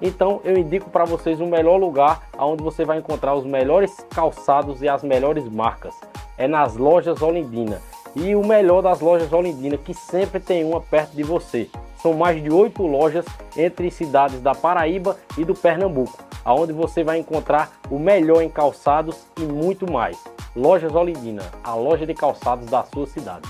Então eu indico para vocês o melhor lugar onde você vai encontrar os melhores calçados e as melhores marcas. É nas lojas Olindina. E o melhor das lojas Olindina, que sempre tem uma perto de você. São mais de oito lojas entre cidades da Paraíba e do Pernambuco, aonde você vai encontrar o melhor em calçados e muito mais. Lojas Olindina, a loja de calçados da sua cidade.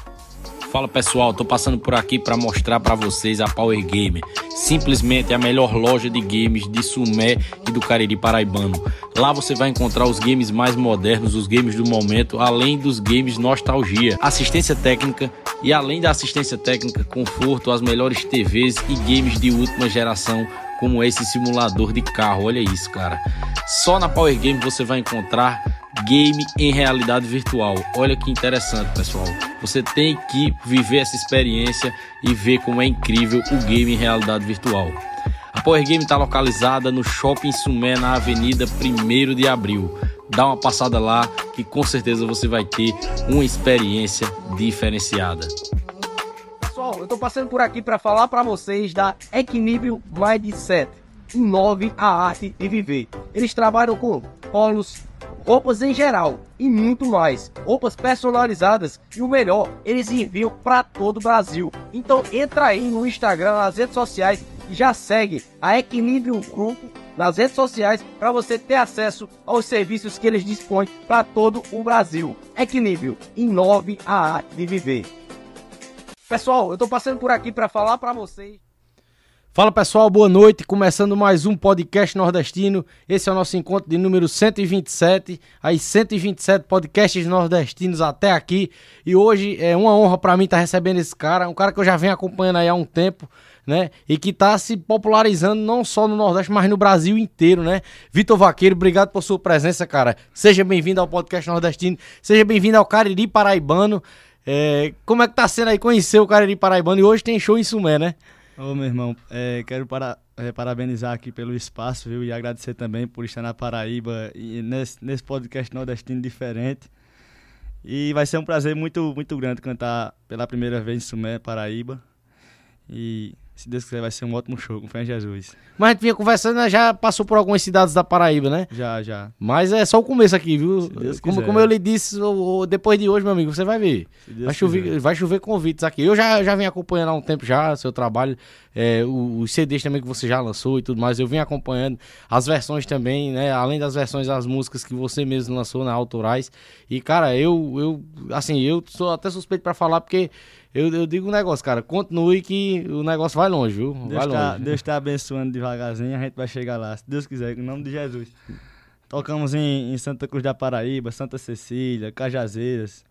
Fala pessoal, tô passando por aqui para mostrar para vocês a Power Gamer, simplesmente a melhor loja de games de Sumé e do Cariri Paraibano. Lá você vai encontrar os games mais modernos, os games do momento, além dos games nostalgia, assistência técnica e além da assistência técnica, conforto, as melhores TVs e games de última geração como esse simulador de carro. Olha isso, cara. Só na Power Game você vai encontrar game em realidade virtual. Olha que interessante, pessoal. Você tem que viver essa experiência e ver como é incrível o game em realidade virtual. A Power Game está localizada no Shopping Sumé, na Avenida 1 de Abril. Dá uma passada lá que com certeza você vai ter uma experiência diferenciada. Pessoal, eu estou passando por aqui para falar para vocês da Equilíbrio Mindset. Inove a arte de viver. Eles trabalham com polos, roupas em geral e muito mais. Roupas personalizadas e o melhor, eles enviam para todo o Brasil. Então entra aí no Instagram, nas redes sociais e já segue a Equilíbrio Grupo nas redes sociais para você ter acesso aos serviços que eles dispõem para todo o Brasil. Equilíbrio, inove a arte de viver. Pessoal, eu estou passando por aqui para falar para vocês Fala pessoal, boa noite. Começando mais um podcast nordestino. Esse é o nosso encontro de número 127. Aí 127 podcasts nordestinos até aqui. E hoje é uma honra para mim estar tá recebendo esse cara, um cara que eu já venho acompanhando aí há um tempo, né? E que está se popularizando não só no Nordeste, mas no Brasil inteiro, né? Vitor Vaqueiro, obrigado por sua presença, cara. Seja bem-vindo ao podcast nordestino. Seja bem-vindo ao Cariri Paraibano. É, como é que tá sendo aí conhecer o Cariri Paraibano? E hoje tem show em Sumé, né? Ô, meu irmão, é, quero para, é, parabenizar aqui pelo espaço, viu? E agradecer também por estar na Paraíba e nesse, nesse podcast nordestino diferente. E vai ser um prazer muito, muito grande cantar pela primeira vez em Sumé, Paraíba. E se Deus quiser, vai ser um ótimo show com fé em Jesus. Mas a gente vinha conversando, né, já passou por algumas cidades da Paraíba, né? Já, já. Mas é só o começo aqui, viu? Como, como eu lhe disse, depois de hoje, meu amigo, você vai ver. Vai chover, vai chover convites aqui. Eu já, já vim acompanhando há um tempo já seu trabalho, é, os CDs também que você já lançou e tudo mais. Eu vim acompanhando as versões também, né? Além das versões das músicas que você mesmo lançou na Autorais. E, cara, eu, eu assim, eu sou até suspeito para falar porque eu, eu digo um negócio, cara, continue que o negócio vai longe, viu? Vai Deus, longe. Tá, Deus está abençoando devagarzinho, a gente vai chegar lá, se Deus quiser, em nome de Jesus. Tocamos em, em Santa Cruz da Paraíba, Santa Cecília, Cajazeiras.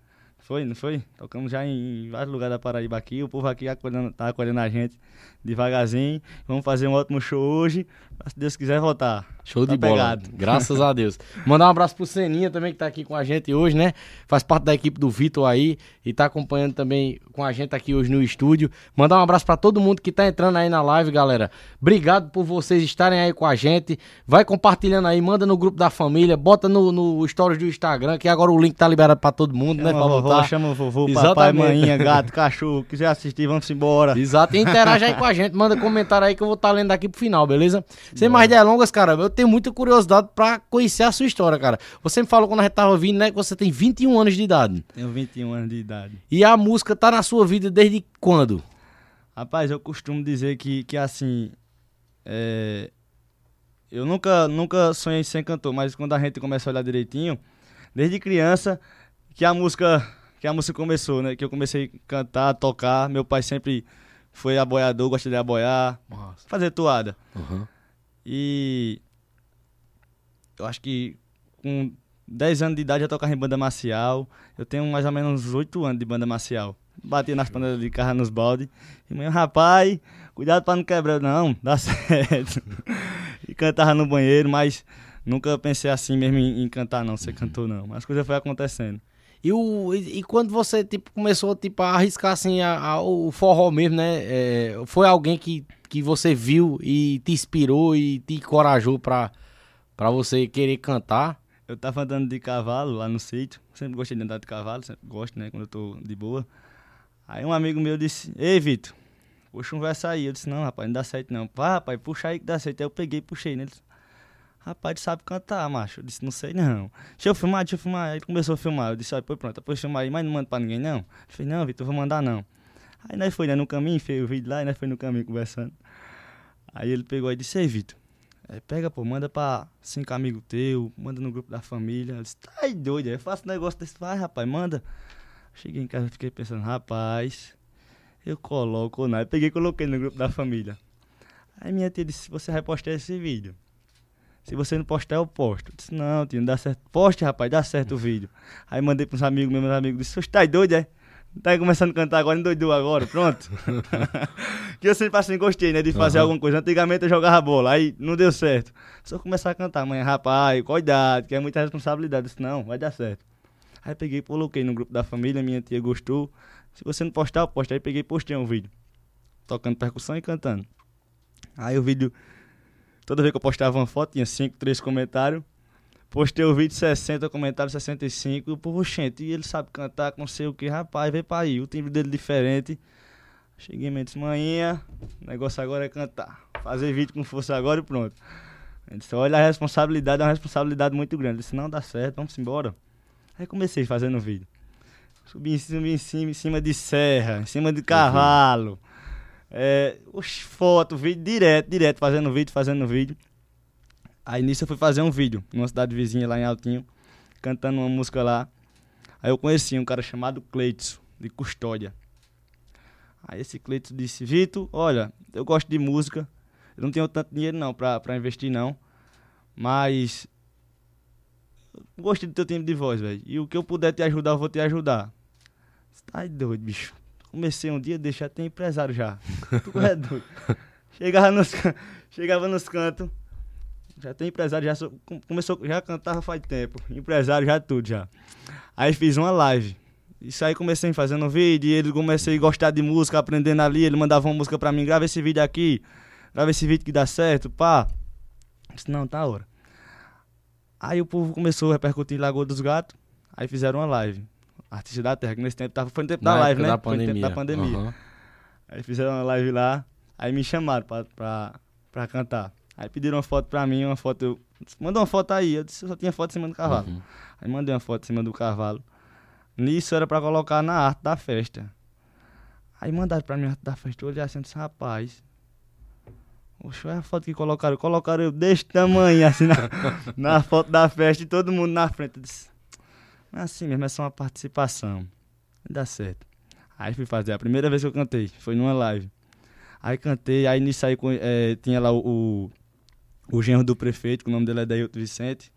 Foi, não foi? Tocamos já em, vários lugares da Paraíba aqui. O povo aqui acolhendo, tá acolhendo a gente devagarzinho. Vamos fazer um ótimo show hoje. Se Deus quiser voltar. Show tá de bola. Pegado. Graças a Deus. Mandar um abraço pro Seninha também, que tá aqui com a gente hoje, né? Faz parte da equipe do Vitor aí e tá acompanhando também com a gente aqui hoje no estúdio. Mandar um abraço para todo mundo que tá entrando aí na live, galera. Obrigado por vocês estarem aí com a gente. Vai compartilhando aí, manda no grupo da família, bota no, no stories do Instagram, que agora o link tá liberado para todo mundo, chama né? Pra vovó, chama o vovô, Exatamente. papai, maninha, gato, cachorro. Quiser assistir, vamos embora. Exato. E interage aí com a gente, manda comentário aí que eu vou estar tá lendo daqui pro final, beleza? Sem mais delongas, cara, eu tenho muita curiosidade para conhecer a sua história, cara. Você me falou quando a gente tava vindo, né, que você tem 21 anos de idade. Tenho 21 anos de idade. E a música tá na sua vida desde quando? Rapaz, eu costumo dizer que, que assim, é... eu nunca, nunca sonhei em ser cantor, mas quando a gente começa a olhar direitinho, desde criança, que a música, que a música começou, né, que eu comecei a cantar, tocar, meu pai sempre foi aboiador, gosta de aboiar, Nossa. fazer toada. Uhum. E eu acho que com 10 anos de idade já tocava em banda marcial. Eu tenho mais ou menos 8 anos de banda marcial. Batia nas panelas de carro nos balde. E mãe, rapaz, cuidado pra não quebrar. Não, dá certo. e cantava no banheiro, mas nunca pensei assim mesmo em, em cantar, não, ser cantor, não. Mas as coisas foi acontecendo. E, o, e, e quando você tipo, começou tipo, a arriscar assim, a, a- o forró mesmo, né? é, foi alguém que, que você viu e te inspirou e te encorajou pra você querer cantar? Eu tava andando de cavalo lá no sítio. Sempre gostei de andar de cavalo, sempre gosto, né? Quando eu tô de boa. Aí um amigo meu disse, ei, Vitor, puxa um verso aí. Eu disse, não, rapaz, não dá certo não. Pá, rapaz, puxa aí que dá certo. Aí eu peguei e puxei nele. Rapaz, tu sabe cantar, macho. Eu disse, não sei não. Deixa eu filmar, deixa eu filmar. Aí ele começou a filmar. Eu disse, olha, pois pronto, depois filmar aí, mas não manda pra ninguém não. Eu falei, não, Vitor, vou mandar não. Aí nós foi né, no caminho, fez o vídeo lá, e nós foi no caminho conversando. Aí ele pegou e disse, ei, Vitor, é, pega, pô, manda pra cinco amigos teus, manda no grupo da família. Eu disse, tá aí doido, aí eu faço um negócio desse, vai, rapaz, manda. Cheguei em casa fiquei pensando, rapaz, eu coloco ou não. Aí peguei e coloquei no grupo da família. Aí minha tia disse, você vai postar esse vídeo. Se você não postar, eu posto. Eu disse, não, tio, não dá certo. Poste, rapaz, dá certo o vídeo. Aí mandei pros amigos meus, amigos você tá doido, é? Tá começando a cantar agora, endoidou agora, pronto. que eu sempre assim gostei, né, de fazer Aham. alguma coisa. Antigamente eu jogava bola, aí não deu certo. Só começar a cantar, mãe, rapaz, cuidado, que é muita responsabilidade. Eu disse, não, vai dar certo. Aí peguei coloquei no grupo da família, minha tia gostou. Se você não postar, eu posto. Aí peguei e postei um vídeo. Tocando percussão e cantando. Aí o vídeo, toda vez que eu postava uma foto, tinha 5, 3 comentários. Postei o vídeo 60, comentário 65. E o povo, gente, e ele sabe cantar não sei o que, rapaz, vem pra aí. O timbre dele diferente. Cheguei e disse, manhinha, o negócio agora é cantar. Fazer vídeo com força agora e pronto. Ele disse, olha a responsabilidade, é uma responsabilidade muito grande. Eu disse, não, dá certo, vamos embora. Aí comecei fazendo vídeo. Subi em cima, em cima, em cima de serra, em cima de cavalo. É, oxe, foto, vídeo direto, direto, fazendo vídeo, fazendo vídeo. Aí nisso eu fui fazer um vídeo numa cidade vizinha lá em Altinho, cantando uma música lá. Aí eu conheci um cara chamado Cleitson, de Custódia. Aí esse Cleitson disse, Vitor, olha, eu gosto de música, eu não tenho tanto dinheiro não pra, pra investir não, mas gostei do teu tempo de voz, velho. E o que eu puder te ajudar, eu vou te ajudar. Você tá doido, bicho. Comecei um dia, deixa até empresário já. Tu é doido. Chegava nos, chegava nos cantos, já tem empresário, já sou- com- começou, já cantava faz tempo. Empresário já tudo já. Aí fiz uma live. Isso aí comecei fazendo vídeo, e ele comecei a gostar de música, aprendendo ali, ele mandava uma música pra mim, grava esse vídeo aqui, grava esse vídeo que dá certo, pá. Eu Disse, não, tá a hora. Aí o povo começou a repercutir em Lagoa dos Gatos, aí fizeram uma live. Artista da Terra, que nesse tempo tava, foi no tempo da Na live, época né? Da Foi no tempo da pandemia. Aham. Aí fizeram uma live lá, aí me chamaram pra, pra, pra cantar. Aí pediram uma foto pra mim, uma foto. Eu, Manda uma foto aí. Eu disse, eu só tinha foto em cima do cavalo. Uhum. Aí mandei uma foto em cima do cavalo. Nisso era pra colocar na arte da festa. Aí mandaram pra mim a arte da festa. Eu olhei assim e disse, rapaz. Oxe, olha a foto que colocaram. Colocaram eu desse tamanho, assim, na, na foto da festa e todo mundo na frente. Eu disse, "Não é assim mesmo, é só uma participação. Dá certo. Aí fui fazer. A primeira vez que eu cantei foi numa live. Aí cantei, aí nisso aí eh, tinha lá o, o, o genro do prefeito, que o nome dele é Dailton Vicente.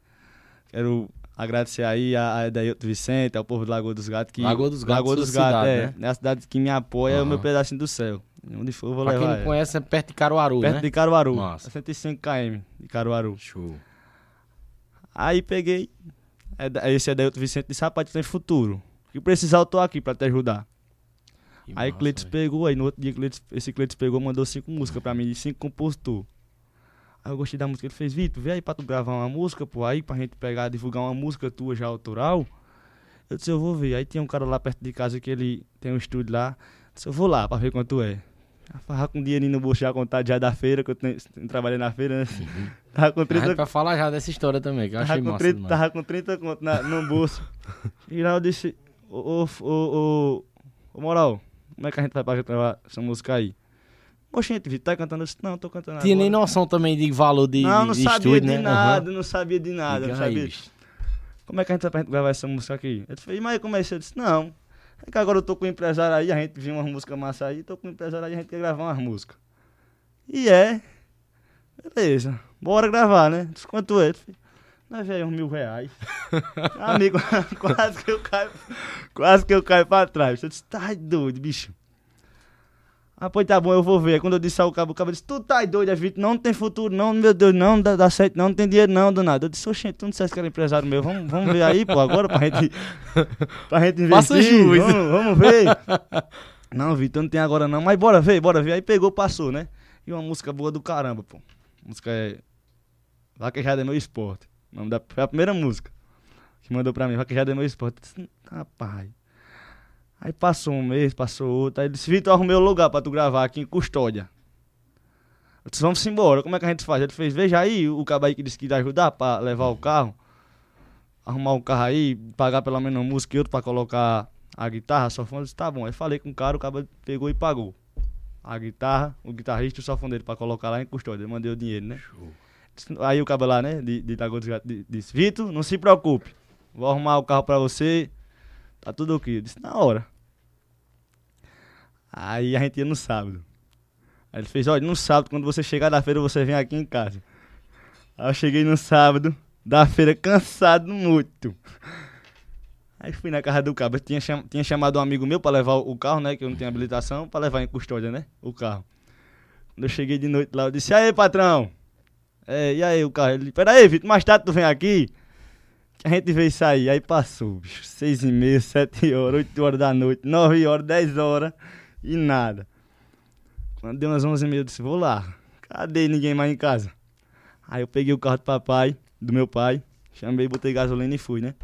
Quero agradecer aí a, a Dailton Vicente, ao povo do Lagoa dos Gatos. Que, Lagoa dos Gatos, Lagoa dos Gatos, cidade, é. né? É a cidade que me apoia, é o meu pedacinho do céu. Onde for eu vou Pra quem levar. não ela. conhece, é perto de Caruaru, Perto né? de Caruaru. Massa. 65 km de Caruaru. Show. Aí peguei. é Esse é Dailton Vicente disse, rapaz, tu tem futuro. O que precisar, eu tô aqui pra te ajudar. Que Aí massa, Cleiton velho. pegou, aí no outro dia Cleiton- esse Cleiton pegou mandou cinco músicas pra mim, de cinco compositor. Aí eu gostei da música, ele fez, Vitor, vem aí pra tu gravar uma música, pô, aí pra gente pegar, divulgar uma música tua já autoral. Eu disse, eu vou ver. Aí tinha um cara lá perto de casa que ele tem um estúdio lá. Eu disse, eu vou lá pra ver quanto é. Farra com dinheirinho no bolso já contado já da feira, que eu tenho, trabalhei na feira, né? Tava com A 30 gente vai falar já dessa história também, que eu achei Tava massa 30, demais. tava com 30 conto na, no bolso. e lá eu disse, ô, ô, ô, ô, ô, moral, como é que a gente vai pra gravar essa música aí? Oxente, Vitor, tá cantando? Eu disse, não, tô cantando Tinha nem agora. noção também de valor de, Não, não de sabia estúdio, de né? nada, Aham. não sabia de nada, não sabia. Como é que a gente vai gravar essa música aqui? Eu falei, mas como é isso? Eu disse, não. É que agora eu tô com um empresário aí, a gente viu umas músicas massa aí, tô com um empresário aí, a gente quer gravar umas músicas. E é. Beleza, bora gravar, né? Disse, quanto é? Nós veio uns mil reais. Amigo, quase que eu caio. Quase que eu caio pra trás. Eu disse, tá doido, bicho. Ah, pois tá bom, eu vou ver. Aí quando eu disse ao cabo, o cabo disse, tu tá doido, é Vitor, não tem futuro, não, meu Deus, não, dá, dá certo, não, não tem dinheiro não, do nada. Eu disse, oxente, tu não disseste que era empresário meu, vamos, vamos ver aí, pô, agora pra gente, pra gente investir. Faça jus. Vamos, vamos ver. não, Vitor, não tem agora não, mas bora ver, bora ver. Aí pegou, passou, né? E uma música boa do caramba, pô. A música é Vaquejada é meu esporte. O nome da, foi a primeira música que mandou pra mim, Vaquejada é meu esporte. Eu disse, rapaz... Aí passou um mês, passou outro. Aí disse, Vitor, arrumei o lugar pra tu gravar aqui em Custódia. Eu disse, vamos embora, como é que a gente faz? Ele fez, veja aí, o cabo aí que disse que ia ajudar pra levar o carro. Arrumar o carro aí, pagar pelo menos uma música e outro pra colocar a guitarra, só Eu disse, tá bom. Aí falei com o cara, o cabo pegou e pagou. A guitarra, o guitarrista e o sofoneiro pra colocar lá em Custódia. Eu mandei o dinheiro, né? Aí o cabo lá, né, de, de Lagoa dos Gatos, disse, Vitor, não se preocupe. Vou arrumar o carro pra você. Tá tudo ok. Eu disse, na hora. Aí a gente ia no sábado. Aí ele fez, olha, no sábado, quando você chegar da feira, você vem aqui em casa. Aí eu cheguei no sábado, da feira, cansado muito. Aí fui na casa do cabo. Tinha, cham tinha chamado um amigo meu para levar o carro, né? Que eu não tinha habilitação, para levar em custódia, né? O carro. Quando eu cheguei de noite lá, eu disse, aí, patrão? É, e aí o carro? Ele, peraí, Vitor, mais tarde tu vem aqui? A gente veio sair. Aí passou, bicho. Seis e meia, sete horas, oito horas da noite, nove horas, dez horas e nada. Quando deu umas onze e meia, eu disse, vou lá. Cadê ninguém mais em casa? Aí eu peguei o carro do papai, do meu pai, chamei, botei gasolina e fui, né?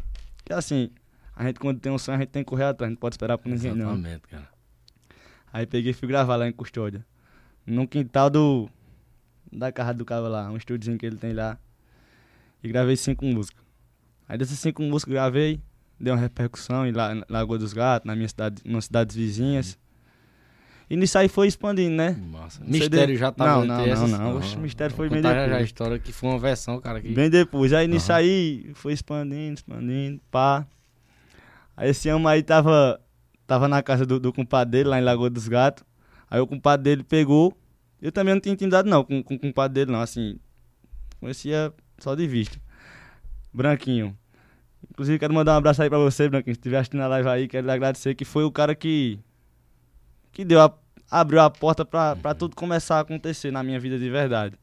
Que assim, a gente quando tem um sonho, a gente tem que correr atrás, não pode esperar por ninguém Exatamente, não. cara. Aí peguei e fui gravar lá em Custódia. No quintal do. Da casa do cara lá, um estúdiozinho que ele tem lá. E gravei cinco músicas. Aí dessas cinco músicas gravei, deu uma repercussão em La- Lagoa dos Gatos, na minha cidade, nas cidades vizinhas. E nisso aí foi expandindo, né? Massa. Mistério já tava Não, entre não, não, essas? não. Oxe, Mistério foi bem contar já a depois. história que foi uma versão, cara. Que... Bem depois. Aí nisso aí foi expandindo, expandindo, pá. Aí esse homem aí tava, tava na casa do, do compadre dele, lá em Lagoa dos Gatos. Aí o compadre dele pegou. Eu também não tinha intimidade não com, com o compadre dele, não. Assim, conhecia só de vista. Branquinho. Inclusive, quero mandar um abraço aí pra você, Branquinho. Se estiver assistindo a live aí, quero lhe agradecer que foi o cara que. Que deu a, abriu a porta pra tudo começar a acontecer na minha vida de verdade.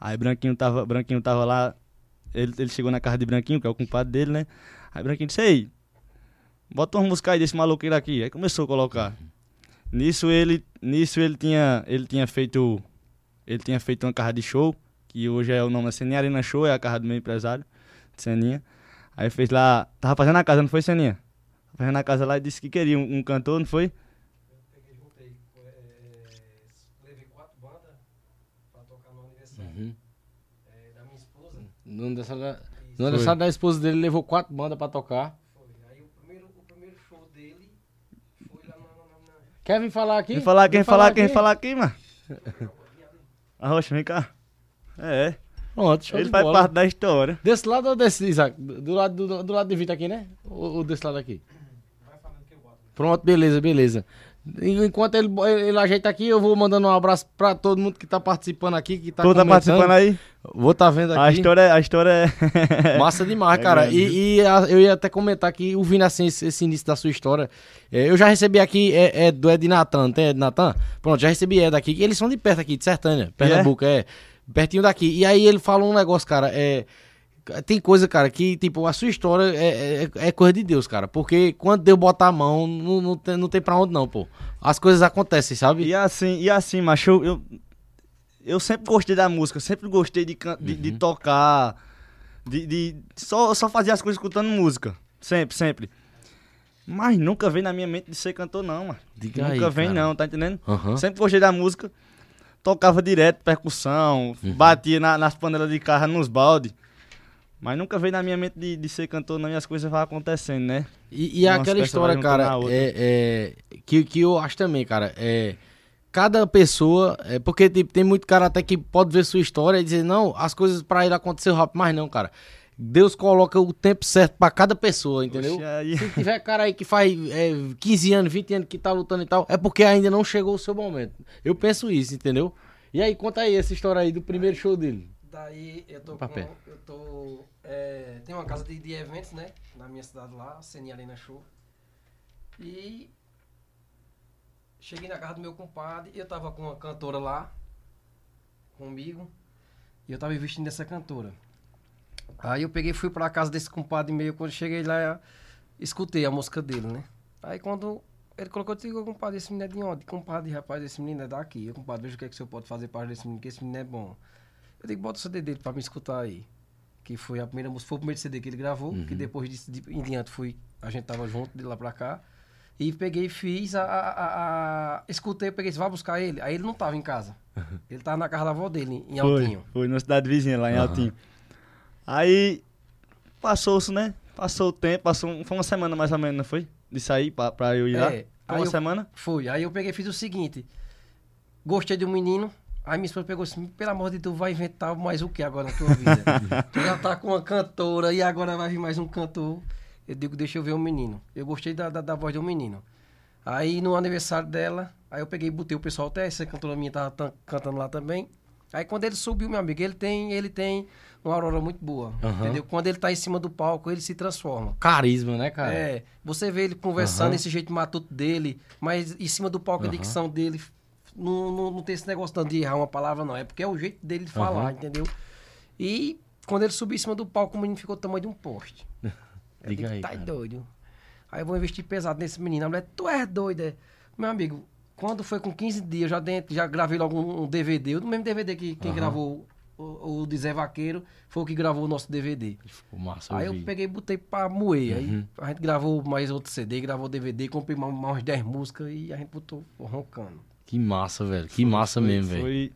Aí Branquinho tava, Branquinho tava lá, ele, ele chegou na casa de Branquinho, que é o compadre dele, né? Aí Branquinho disse, ei, bota uma música aí desse maloqueiro aqui. Aí começou a colocar. Nisso ele, nisso ele tinha, ele tinha feito, ele tinha feito uma casa de show, que hoje é o nome da Seninha Arena Show, é a casa do meu empresário, de Seninha. Aí fez lá, tava fazendo a casa, não foi Seninha? Tava fazendo a casa lá e disse que queria um, um cantor, não foi? peguei, juntei, é, levei quatro bandas pra tocar no aniversário Uhum. é, da minha esposa. No aniversário, Isso. no aniversário da esposa dele, levou quatro bandas pra tocar. Foi. Aí o primeiro, o primeiro show dele foi lá na. na, na- Quer vir falar aqui? Quem falar, quem Vem falar, quem aqui? falar aqui, mano? Arrocha, vem cá. É, Pronto, show ele de faz bola. parte da história. Desse lado ou desse, Isaac? Do do lado, do, do lado de Vitor aqui, né? Ou, ou desse lado aqui? Vai falando que eu boto. Pronto, beleza, beleza. Enquanto ele, ele ajeita aqui, eu vou mandando um abraço pra todo mundo que tá participando aqui, que tá tá participando aí? Vou tá vendo aqui. A história, a história é. Massa demais, É cara. grande, e e a- eu ia até comentar que, ouvindo assim esse, esse início da sua história, é, eu já recebi aqui, é, é do Ed Natan, não tem Ed Natan? Pronto, já recebi Ed aqui, eles são de perto aqui, de Sertânia, Pernambuco, é? pertinho daqui. E aí ele fala um negócio, cara, é... Tem coisa, cara, que, tipo, a sua história é, é, é coisa de Deus, cara. Porque quando Deus bota a mão, não, não, tem, não tem pra onde não, pô. As coisas acontecem, sabe? E assim, e assim, macho, eu, eu, eu sempre gostei da música, eu sempre gostei de, de, Uhum. de tocar, de, de só, só fazer as coisas escutando música. Sempre, sempre. Mas nunca veio na minha mente de ser cantor, não, mano. Diga nunca aí, vem, cara. não, tá entendendo? Aham. Sempre gostei da música, tocava direto, percussão, Uhum. batia na- nas panelas de carro, nos balde. Mas nunca veio na minha mente de, de ser cantor, não, e as coisas vão acontecendo, né? E, e aquela história, cara, é, é, que, que eu acho também, cara, é. Cada pessoa, é, porque tipo, tem muito cara até que pode ver sua história e dizer, não, as coisas pra ele aconteceu rápido, mas não, cara. Deus coloca o tempo certo pra cada pessoa, entendeu? Oxe, Se tiver cara aí que faz é, 15 anos, 20 anos que tá lutando e tal, é porque ainda não chegou o seu momento. Eu penso isso, entendeu? E aí, conta aí essa história aí do primeiro show dele. Daí eu tô Papel. com. Eu tô. É, tem uma casa de, de eventos, né? Na minha cidade lá, a Senia Arena Show. E. cheguei na casa do meu compadre, eu tava com uma cantora lá, comigo, e eu tava investindo nessa cantora. Aí eu peguei e fui pra casa desse compadre meu, quando cheguei lá, escutei a música dele, né? Aí quando ele colocou, eu disse, compadre, esse menino é de onde? Compadre, rapaz, esse menino é daqui. Eu, compadre, veja o que, é que o senhor pode fazer para desse menino, que esse menino é bom. Eu digo, bota o CD dele pra me escutar aí. Que foi a primeira música, foi o primeiro CD que ele gravou, que depois disso, de, em diante, fui, a gente tava junto, de lá pra cá. E peguei e fiz a, a, a- a- Escutei, peguei, vai buscar ele. Aí ele não tava em casa. Ele tava na casa da avó dele, em Foi, Altinho. foi na cidade vizinha, lá em Aham. Altinho. Aí, passou-se, né? Passou o tempo, passou, um- foi uma semana mais ou menos, não foi? De sair pra, pra eu ir lá. É, Foi aí uma eu- semana? Foi. Aí eu peguei e fiz o seguinte. Gostei do menino. Aí minha esposa pegou assim, pelo amor de Deus, vai inventar mais o que agora na tua vida? tu já tá com uma cantora e agora vai vir mais um cantor. Eu digo, deixa eu ver o menino. Eu gostei da, da, da voz do menino. Aí no aniversário dela, aí eu peguei e botei o pessoal até, essa cantora minha tava tan- cantando lá também. Aí quando ele subiu, meu amigo, ele tem, ele tem uma aurora muito boa. Aham. Entendeu? Quando ele tá em cima do palco, ele se transforma. Carisma, né, cara? É, você vê ele conversando, Aham. esse jeito matuto dele, mas em cima do palco a Aham. dicção dele não, não, não tem esse negócio tanto de errar uma palavra, não. É porque é o jeito dele de falar, Aham. entendeu? E quando ele subiu em cima do palco, o menino ficou do tamanho de um poste. Eu Diga digo, aí, tá doido. Aí eu vou investir pesado nesse menino. A mulher, tu és doido, é? Meu amigo, quando foi com 15 dias, já, dentro, já gravei logo um, um DVD. O mesmo DVD que quem Aham. gravou o, o de Zé Vaqueiro foi o que gravou o nosso DVD. Ficou massa, Aí eu peguei e botei pra moer. Uhum. Aí a gente gravou mais outro CD, gravou DVD, comprei mais, mais umas 10 músicas e a gente botou roncando. Que massa, velho. Que massa Foi- mesmo, velho. Foi...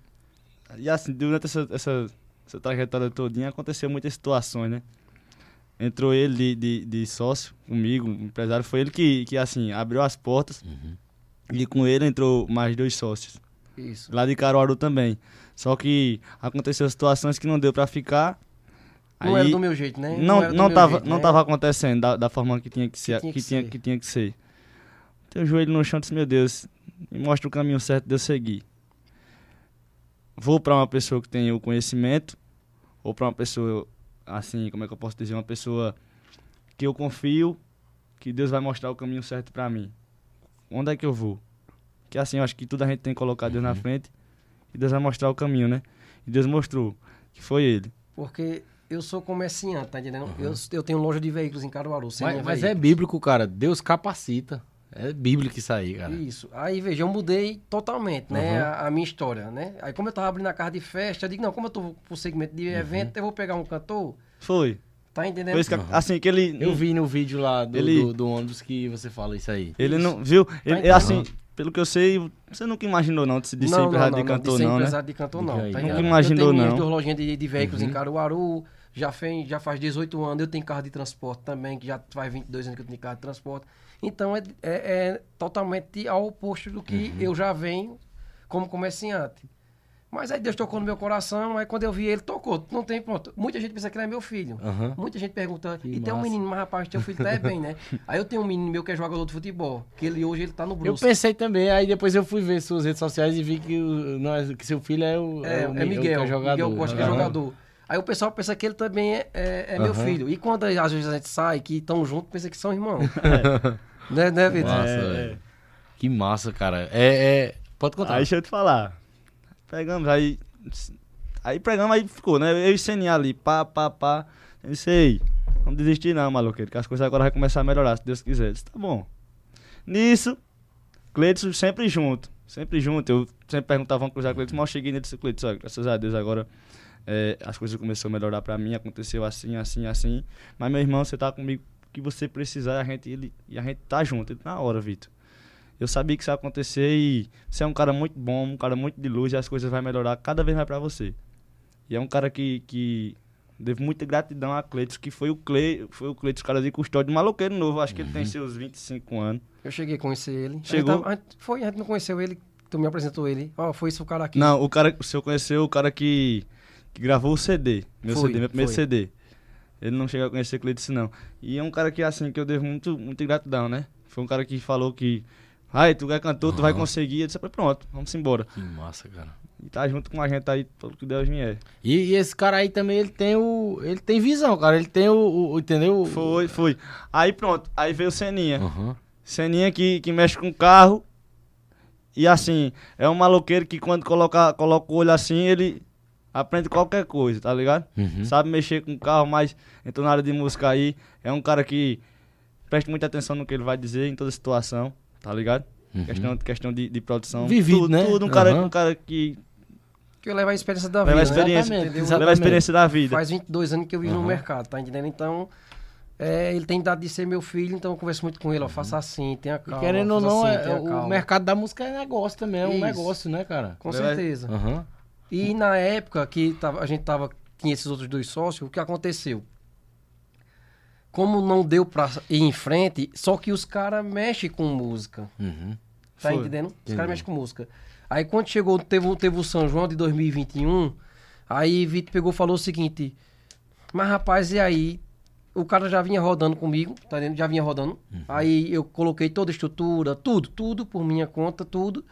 E assim, durante essa, essa, essa trajetória todinha, aconteceu muitas situações, né? Entrou ele de, de, de sócio comigo, um empresário. Foi ele que, que, assim, abriu as portas. Uhum. E com ele entrou mais dois sócios. Isso. Lá de Caruaru também. Só que aconteceu situações que não deu pra ficar. Não Aí- era do meu jeito, né? Não, não, meu tava, jeito, não né? tava acontecendo da, da forma que tinha que ser. tinha Que que tinha, ser. que tinha que ser. Teu joelho no chão disse, meu Deus, me mostra o caminho certo de eu seguir. Vou pra uma pessoa que tem o conhecimento, ou pra uma pessoa, assim, como é que eu posso dizer, uma pessoa que eu confio, que Deus vai mostrar o caminho certo pra mim. Onde é que eu vou? Que assim, eu acho que tudo a gente tem que colocar Deus na frente, e Deus vai mostrar o caminho, né? E Deus mostrou, que foi ele. Porque eu sou comerciante, tá entendendo? Eu, eu tenho loja de veículos em Caruaru. Mas, mas é bíblico, cara. Deus capacita. É bíblico isso aí, cara. Isso. Aí, veja, eu mudei totalmente, né? Uhum. A, a minha história, né? Aí, como eu tava abrindo a casa de festa, eu digo, não, como eu tô pro segmento de evento, eu vou pegar um cantor, Foi. tá entendendo? Que, assim, que ele... Eu vi no vídeo lá do, Ele- do, do ônibus que você fala isso aí. Ele não, viu? Ele, entendendo? assim, pelo que eu sei, você nunca imaginou não de, se- de ser empresário de cantor, de ser não, né? empresário de cantor, não. Tá? Nunca imaginou, eu tenho minhas não. duas lojinhas de, de veículos Uhum. em Caruaru, já, fez, já faz 18 anos, eu tenho carro de transporte também, que já faz 22 anos que eu tenho carro de transporte. Então, é, é, é totalmente ao oposto do que Uhum. eu já venho como comerciante. Mas aí Deus tocou no meu coração, aí quando eu vi ele, tocou. Não tem, pronto. Muita gente pensa que ele é meu filho. Aham. Muita gente pergunta, Que e tem um massa. menino, mas rapaz, teu filho tá é bem, né? aí eu tenho um menino meu que é jogador de futebol, que ele hoje ele tá no Eu Brusque. pensei também, aí depois eu fui ver suas redes sociais e vi que, o, nós, que seu filho é o, É, o, é Miguel, que é jogador. Miguel Costa, que é jogador. Aí o pessoal pensa que ele também é, é- é meu Aham. filho. E quando às vezes a gente sai, que estão juntos, pensa que são irmãos. né, né, Vitor? Massa, É, velho. Que massa, cara. É, é... Pode contar. Aí deixa eu te falar. Pegamos, aí. Aí pegamos, aí ficou, né? Eu e Seninha ali, pá, pá, pá. Eu disse, ei, não desistir não, maluqueiro, que as coisas agora vão começar a melhorar, se Deus quiser. Eu disse, tá bom. Nisso, Cleiton sempre junto, sempre junto. Eu sempre perguntava, vamos cruzar Cleiton, mas eu cheguei nele e disse, Cleiton, graças a Deus agora é, as coisas começaram a melhorar pra mim, aconteceu assim, assim, assim. Mas meu irmão, você tá comigo, o que você precisar, a gente, ele, e a gente tá junto. Ele, na hora, Vitor. Eu sabia que isso ia acontecer e você é um cara muito bom, um cara muito de luz e as coisas vão melhorar cada vez mais pra você. E é um cara que, que devo muita gratidão a Cleiton, que foi o Cle, foi o Cleiton, cara de custódio, maloqueiro novo, acho que ele tem seus 25 anos. Eu cheguei a conhecer ele. A gente Chegou? tava- a gente- foi, a gente não conheceu ele, tu me apresentou ele. Ó, foi esse o cara aqui. Não, o cara, o senhor conheceu o cara que, que gravou o CD, meu Foi, CD, meu primeiro foi. CD. Ele não chegou a conhecer Cleiton, não. E é um cara que, assim, que eu devo muito, muita gratidão, né? Foi um cara que falou que, ai, tu é cantor, tu vai conseguir. Eu disse, pronto, vamos embora. Que massa, cara. E tá junto com a gente aí, pelo que Deus vier. E, e esse cara aí também, ele tem o... Ele tem visão, cara. Ele tem o... o- entendeu? Foi, foi. Aí pronto, aí veio o Seninha. Aham. Seninha que, que mexe com carro E assim, é um maloqueiro que quando coloca, coloca o olho assim, ele aprende qualquer coisa, tá ligado? Uhum. Sabe mexer com o carro, mas entrou na área de música aí. É um cara que presta muita atenção no que ele vai dizer em toda situação, tá ligado? Uhum. Questão, questão de, de produção. Vivido, tudo, né? Tudo, um cara, Aham. um cara que Que eu levo a experiência da leva vida, a experiência, né? Exatamente, Entendeu? leva a experiência da vida. Faz 22 anos que eu vivo no mercado, tá entendendo? Então, é, ele tem dado de ser meu filho, então eu converso muito com ele, ó, Uhum. faça assim, tenha E calma. querendo ou não, assim, é- o calma. mercado da música é negócio também, é um Isso. negócio, né, cara? Com Leva- certeza. Aham. E na época que a gente tava, tinha esses outros dois sócios, o que aconteceu? Como não deu pra ir em frente, só que os caras mexem com música. Uhum. Tá Foi. entendendo? Os caras mexem com música. Aí quando chegou, teve, o- teve o São João de 2021, aí Vitor pegou e falou o seguinte, mas rapaz, e aí? O cara já vinha rodando comigo, tá entendendo? Já vinha rodando. Aí eu coloquei toda a estrutura, tudo, tudo por minha conta, tudo.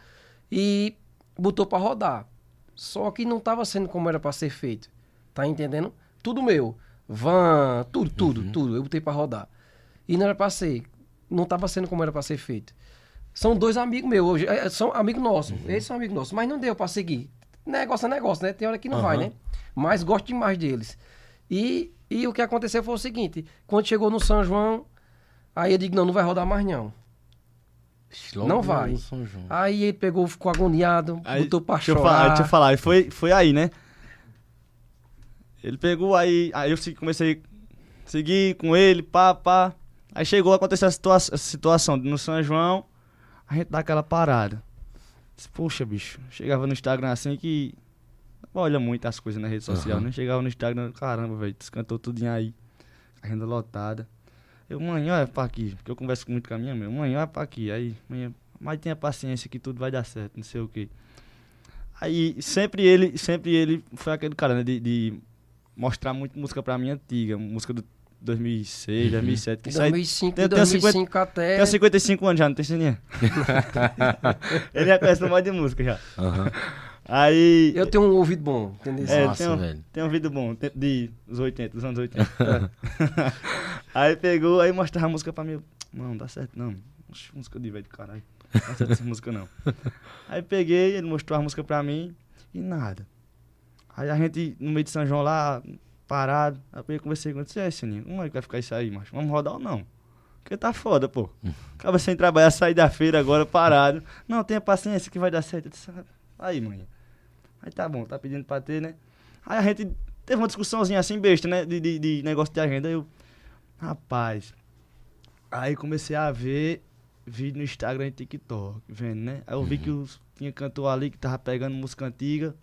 E botou pra rodar. Só que não tava sendo como era pra ser feito. Tá entendendo? Tudo meu. Van, tudo, tudo, tudo. Eu botei pra rodar. E não era pra ser. Não tava sendo como era pra ser feito. São dois amigos meus hoje. é, São amigos nossos. Eles são amigos nossos. Mas não deu pra seguir. Negócio é negócio, né? Tem hora que não vai, Aham. né? Mas gosto demais deles. E, e o que aconteceu foi o seguinte: quando chegou no São João, aí eu digo, não, não vai rodar mais não. Logo Não no vai. São João. Aí ele pegou, ficou agoniado, Aí, botou pra deixa eu chorar. falar, deixa eu falar. Foi, foi aí, né? Ele pegou aí, aí eu se- comecei a seguir com ele, pá, pá. Aí chegou a acontecer a, situa essa situação no São João, a gente dá aquela parada. Disse, Poxa, bicho, chegava no Instagram assim que. Olha muito as coisas na rede social, Aham. né? Chegava no Instagram, caramba, velho, descantou tudinho aí. Agenda lotada. Eu, mãe, olha pra aqui, porque eu converso muito com a minha mãe. Mãe, olha pra aqui. Aí, mãe, mas tenha paciência que tudo vai dar certo, não sei o quê. Aí, sempre ele, sempre ele foi aquele cara, né, de, de mostrar muito música pra mim antiga, música do 2006, 2007, que De sai 2005, tem- de tem 2005 até... tem 55 anos já, não tem sininha. ele já conhece mais de música já. Aham. Aí, Eu tenho um ouvido bom, entendeu? é, Nossa, tem, um, velho. tem um vídeo bom, de dos 80, dos anos 80. aí pegou, aí mostrava a música pra mim. eu, Não, não dá certo não. Oxe, música de velho do caralho. Não dá certo essa música não. Aí peguei, ele mostrou a música pra mim e nada. Aí a gente, no meio de São João lá, parado, aí eu conversei com ele, disse, é, Sininho, como é que vai ficar isso aí, macho? Vamos rodar ou não? Porque tá foda, pô. Acaba sem trabalhar, sair da feira agora, parado. Não, tenha paciência que vai dar certo. Eu disse, "Ah, aí, mãe. Aí tá bom, tá pedindo pra ter, né? Aí a gente teve uma discussãozinha assim, besta, né? De, de, de negócio de agenda. Aí eu, rapaz. Aí comecei a ver vídeo no Instagram e TikTok, vendo, né? Aí eu vi que os, tinha cantor ali que tava pegando música antiga.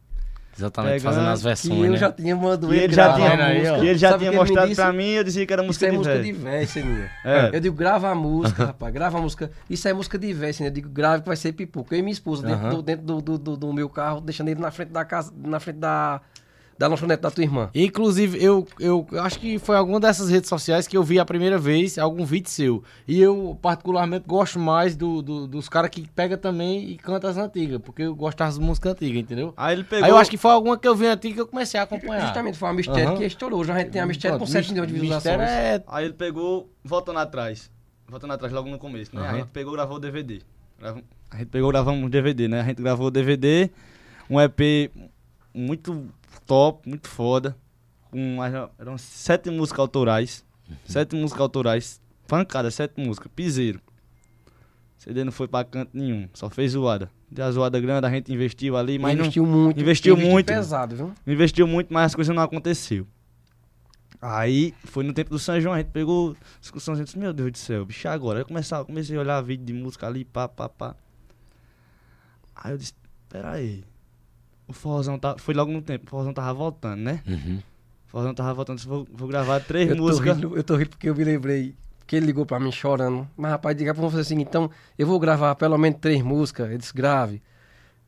Exatamente, Pegando fazendo as versões, eu né? já tinha mandado E ele já tinha, música. e ele já tinha ele mostrado disse? pra mim e eu dizia que era Isso música é de música velho. de véi, Seninha. É. Eu digo, grava a música, rapaz, grava a música. Isso é música de véi, Seninha. Eu digo, grave que vai ser pipoca. Eu e minha esposa dentro, Aham. do, dentro do, do, do- do meu carro, deixando ele na frente da casa, na frente da, da lanchonete da tua irmã. Inclusive, eu, eu acho que foi alguma dessas redes sociais que eu vi a primeira vez algum vídeo seu. E eu, particularmente, gosto mais do, do- dos caras que pega também e canta as antigas, porque eu gosto das músicas antigas, entendeu? Aí ele pegou. Aí eu acho que foi alguma que eu vi antiga que eu comecei a acompanhar. Justamente foi a Mistério Aham. que estourou. Já a gente tem a Mistério com Pronto, 7 milhões de visualizações. É... Aí ele pegou, voltando atrás. Voltando atrás logo no começo, né? A Aham. gente pegou e gravou o DVD. A gente pegou e gravamos um DVD, né? A gente gravou o DVD, um EP muito top, muito foda. Com, mais- eram sete músicas autorais. Sete músicas autorais. Pancada, sete músicas. Piseiro. CD não foi pra canto nenhum, só fez zoada. Deu a zoada grande, a gente investiu ali, mas não, investiu muito. investiu muito. pesado, viu? investiu muito, mas as coisas não aconteceu. Aí, foi no tempo do São João, a gente pegou discussão, a gente disse, meu Deus do céu, bicho, e agora? Aí eu comecei, comecei a olhar vídeo de música ali, pá, pá, pá. Aí eu disse, peraí, o forrozão tá, foi logo no tempo, o forrozão tava voltando, né? Uhum. O forrozão tava voltando, vou, vou gravar três Eu tô, músicas. rindo, eu tô rindo porque eu me lembrei que ele ligou pra mim chorando. Mas, rapaz, diga pra você assim, então eu vou gravar pelo menos três músicas. Ele disse, grave.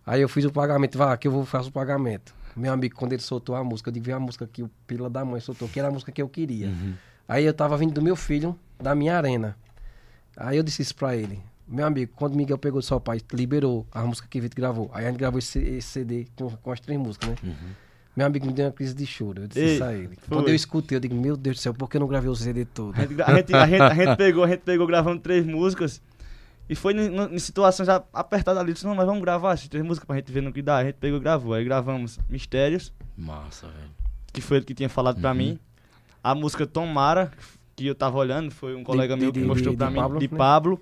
Aí eu fiz o pagamento, vá, que eu vou fazer o pagamento. Meu amigo, quando ele soltou a música, eu digo, vem a música que o Pila da Mãe soltou, que era a música que eu queria. Uhum. Aí eu tava vindo do meu filho, da minha arena. Aí eu disse isso pra ele. Meu amigo, quando Miguel pegou do seu pai, liberou a música que Vitor gravou. Aí a gente gravou esse, esse CD com, com as três músicas, né? Meu amigo me deu uma crise de choro. Eu disse Ei, isso a ele. foi. Quando eu escutei, eu digo, meu Deus do céu, por que eu não gravei o CD todo? A gente, a, gente, a, gente, a gente pegou, a gente pegou gravando três músicas. E foi em, em situações a- apertadas ali. Disse, não, mas vamos gravar essas três músicas pra gente ver no que dá. A gente pegou e gravou. Aí gravamos Mistérios, Massa, velho. que foi ele que tinha falado pra Uhum. mim. A música Tomara, que eu tava olhando, foi um colega meu que de- mostrou de- pra de mim, Pablo, de né? Pablo.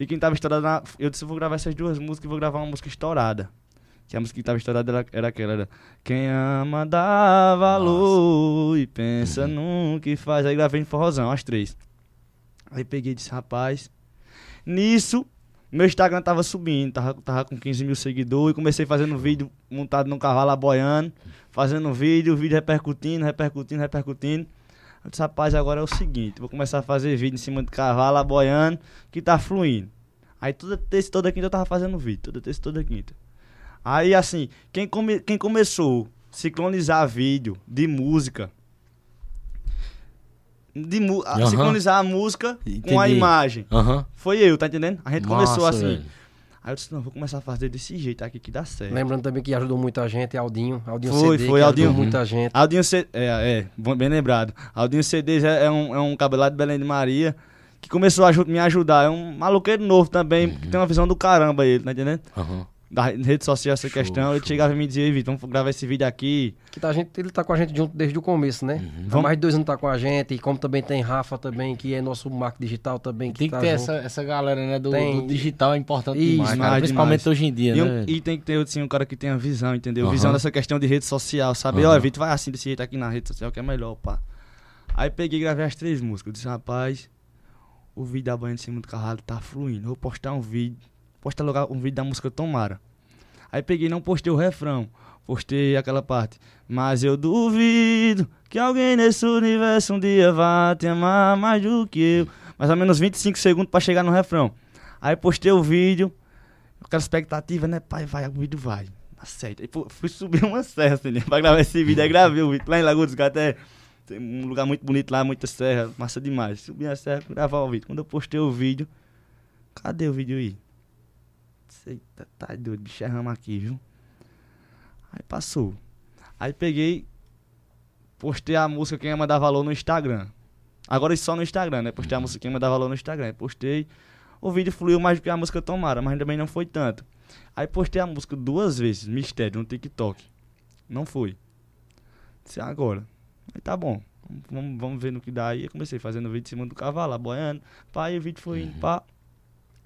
E quem tava estourado na. Eu disse, vou gravar essas duas músicas e vou gravar uma música estourada. Que a música que tava estourada era, era aquela, era Quem ama dá valor e pensa Uhum. no que faz. Aí gravei em forrozão, as três. Aí peguei e disse, rapaz. Nisso, meu Instagram tava subindo, tava, tava com 15 mil seguidores comecei fazendo vídeo montado num cavalo aboiando, fazendo vídeo, vídeo repercutindo, repercutindo, repercutindo. Eu disse, rapaz, agora é o seguinte, vou começar a fazer vídeo em cima de cavalo aboiando, que tá fluindo. Aí toda terça, toda quinta eu tava fazendo vídeo, toda terça, toda quinta. Aí assim, quem, come, quem começou a sincronizar vídeo de música, de mu sincronizar a música com a Entendi. imagem, foi eu, tá entendendo? A gente começou Massa, assim. velho. Aí eu disse, não, vou começar a fazer desse jeito aqui que dá certo. Lembrando também que ajudou muita gente, Aldinho. Aldinho Foi, CD, foi, Aldinho. ajudou muita gente. Aldinho C... É, é, bem lembrado. Aldinho CDs é, um, é um cabelado de Belém de Maria que começou a me ajudar. É um maluqueiro novo também, que tem uma visão do caramba ele, tá entendendo? Aham. Da rede social essa Show, questão. Ele chegava e me dizia, "Ei, Vitor, vamos gravar esse vídeo aqui. Que tá, a gente, ele tá com a gente junto desde o começo, né? Uhum. Há Vamos- mais de dois anos tá com a gente. E como também tem Rafa também, que é nosso marco digital também. Que Tem que tá ter junto. essa, essa galera, né? Do, Tem. do digital é importante Isso, demais, cara. demais, Principalmente demais. hoje em dia, E, né? um- e tem que ter assim, um cara que tenha visão, entendeu? Aham. Visão dessa questão de rede social, sabe? Aham. Olha, Vitor, vai assim desse jeito aqui na rede social que é melhor, pá. Aí peguei e gravei as três músicas. Eu disse, rapaz, o vídeo da banha de cima do carrado tá fluindo. Eu vou postar um vídeo. Postar logo um vídeo da música Tomara. Aí peguei não postei o refrão. Postei aquela parte. Mas eu duvido que alguém nesse universo um dia vá te amar mais do que eu. Mais ou menos 25 segundos pra chegar no refrão. Aí postei o vídeo. Aquela expectativa, né? Pai, vai, o vídeo vai. Acerta. Aí pô, fui subir uma serra, assim, né? Pra gravar esse vídeo. Aí gravei o vídeo. Lá em Lagoa dos Gatos é tem um lugar muito bonito lá, muita serra. Massa demais. Subi a serra pra gravar o vídeo. Quando eu postei o vídeo, cadê o vídeo aí? Eita, tá doido, bicho, erramos aqui, viu? Aí passou. Aí peguei, postei a música Quem Ama Dá Valor no Instagram. Agora só no Instagram, né? Postei a música Quem Ama Dá Valor no Instagram. Postei, o vídeo fluiu mais do que a música Tomara, mas também não foi tanto. Aí postei a música duas vezes, Mistério, no TikTok. Não foi. Disse, agora. Aí tá bom. Vamos, vamos ver no que dá. Aí eu comecei fazendo vídeo em cima do cavalo, boiando. Pá, e o vídeo foi indo, pá.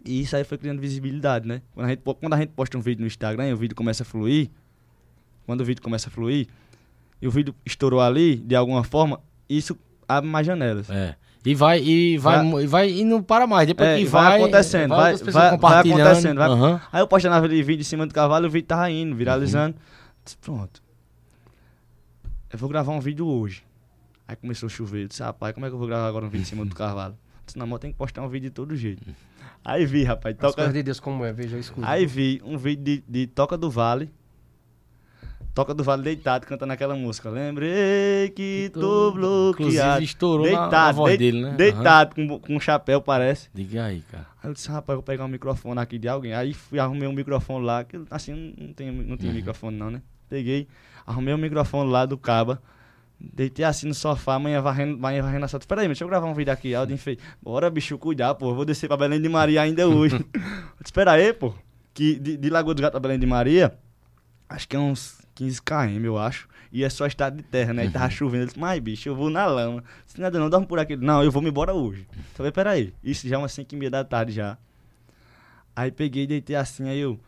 E isso aí foi criando visibilidade, né? Quando a, gente, quando a gente posta um vídeo no Instagram e o vídeo começa a fluir, quando o vídeo começa a fluir, e o vídeo estourou ali, de alguma forma, isso abre mais janelas. É. E vai, e vai, Vai- e vai, e não para mais. Depois É, que vai vai, acontecendo, vai- vai- vai acontecendo, vai- Aham. Aí eu postando aquele vídeo em cima do cavalo e o vídeo tava indo, viralizando. Disse, pronto. Eu vou gravar um vídeo hoje. Aí começou a chover. Eu disse, rapaz, como é que eu vou gravar agora um vídeo em cima do cavalo? Disse, mas eu tenho que postar um vídeo de todo jeito. Aí vi, rapaz, As toca. coisas de Deus como é, veja, eu escuto. Aí vi um vídeo de, de Toca do Vale. Toca do Vale deitado, cantando aquela música. Lembrei que tô bloqueado. Inclusive estourou na, na Deitado, voz dei- dele, né? Deitado, com, com um chapéu, parece. Diga aí, cara. Aí eu disse, rapaz, vou pegar um microfone aqui de alguém. Aí fui, arrumei um microfone lá, que assim não tem, não tinha Uhum. microfone não, né? Peguei, arrumei um microfone lá do Caba. Deitei assim no sofá, amanhã varrendo, amanhã varrendo a sala. Espera aí, deixa eu gravar um vídeo aqui. Aí Aldin fez, bora bicho, cuidar, pô. eu Vou descer pra Belém de Maria ainda hoje. Espera aí, pô. Que de, de Lagoa dos Gatos pra Belém de Maria, acho que é uns 15 km, eu acho. E é só estado de terra, né? E tava chovendo. Eu disse, mas bicho, eu vou na lama. Se nada não, dorme por aqui. Não, eu vou me embora hoje. Falei, peraí. Isso já é umas 5 e meia da tarde já. Aí peguei deitei assim, aí eu.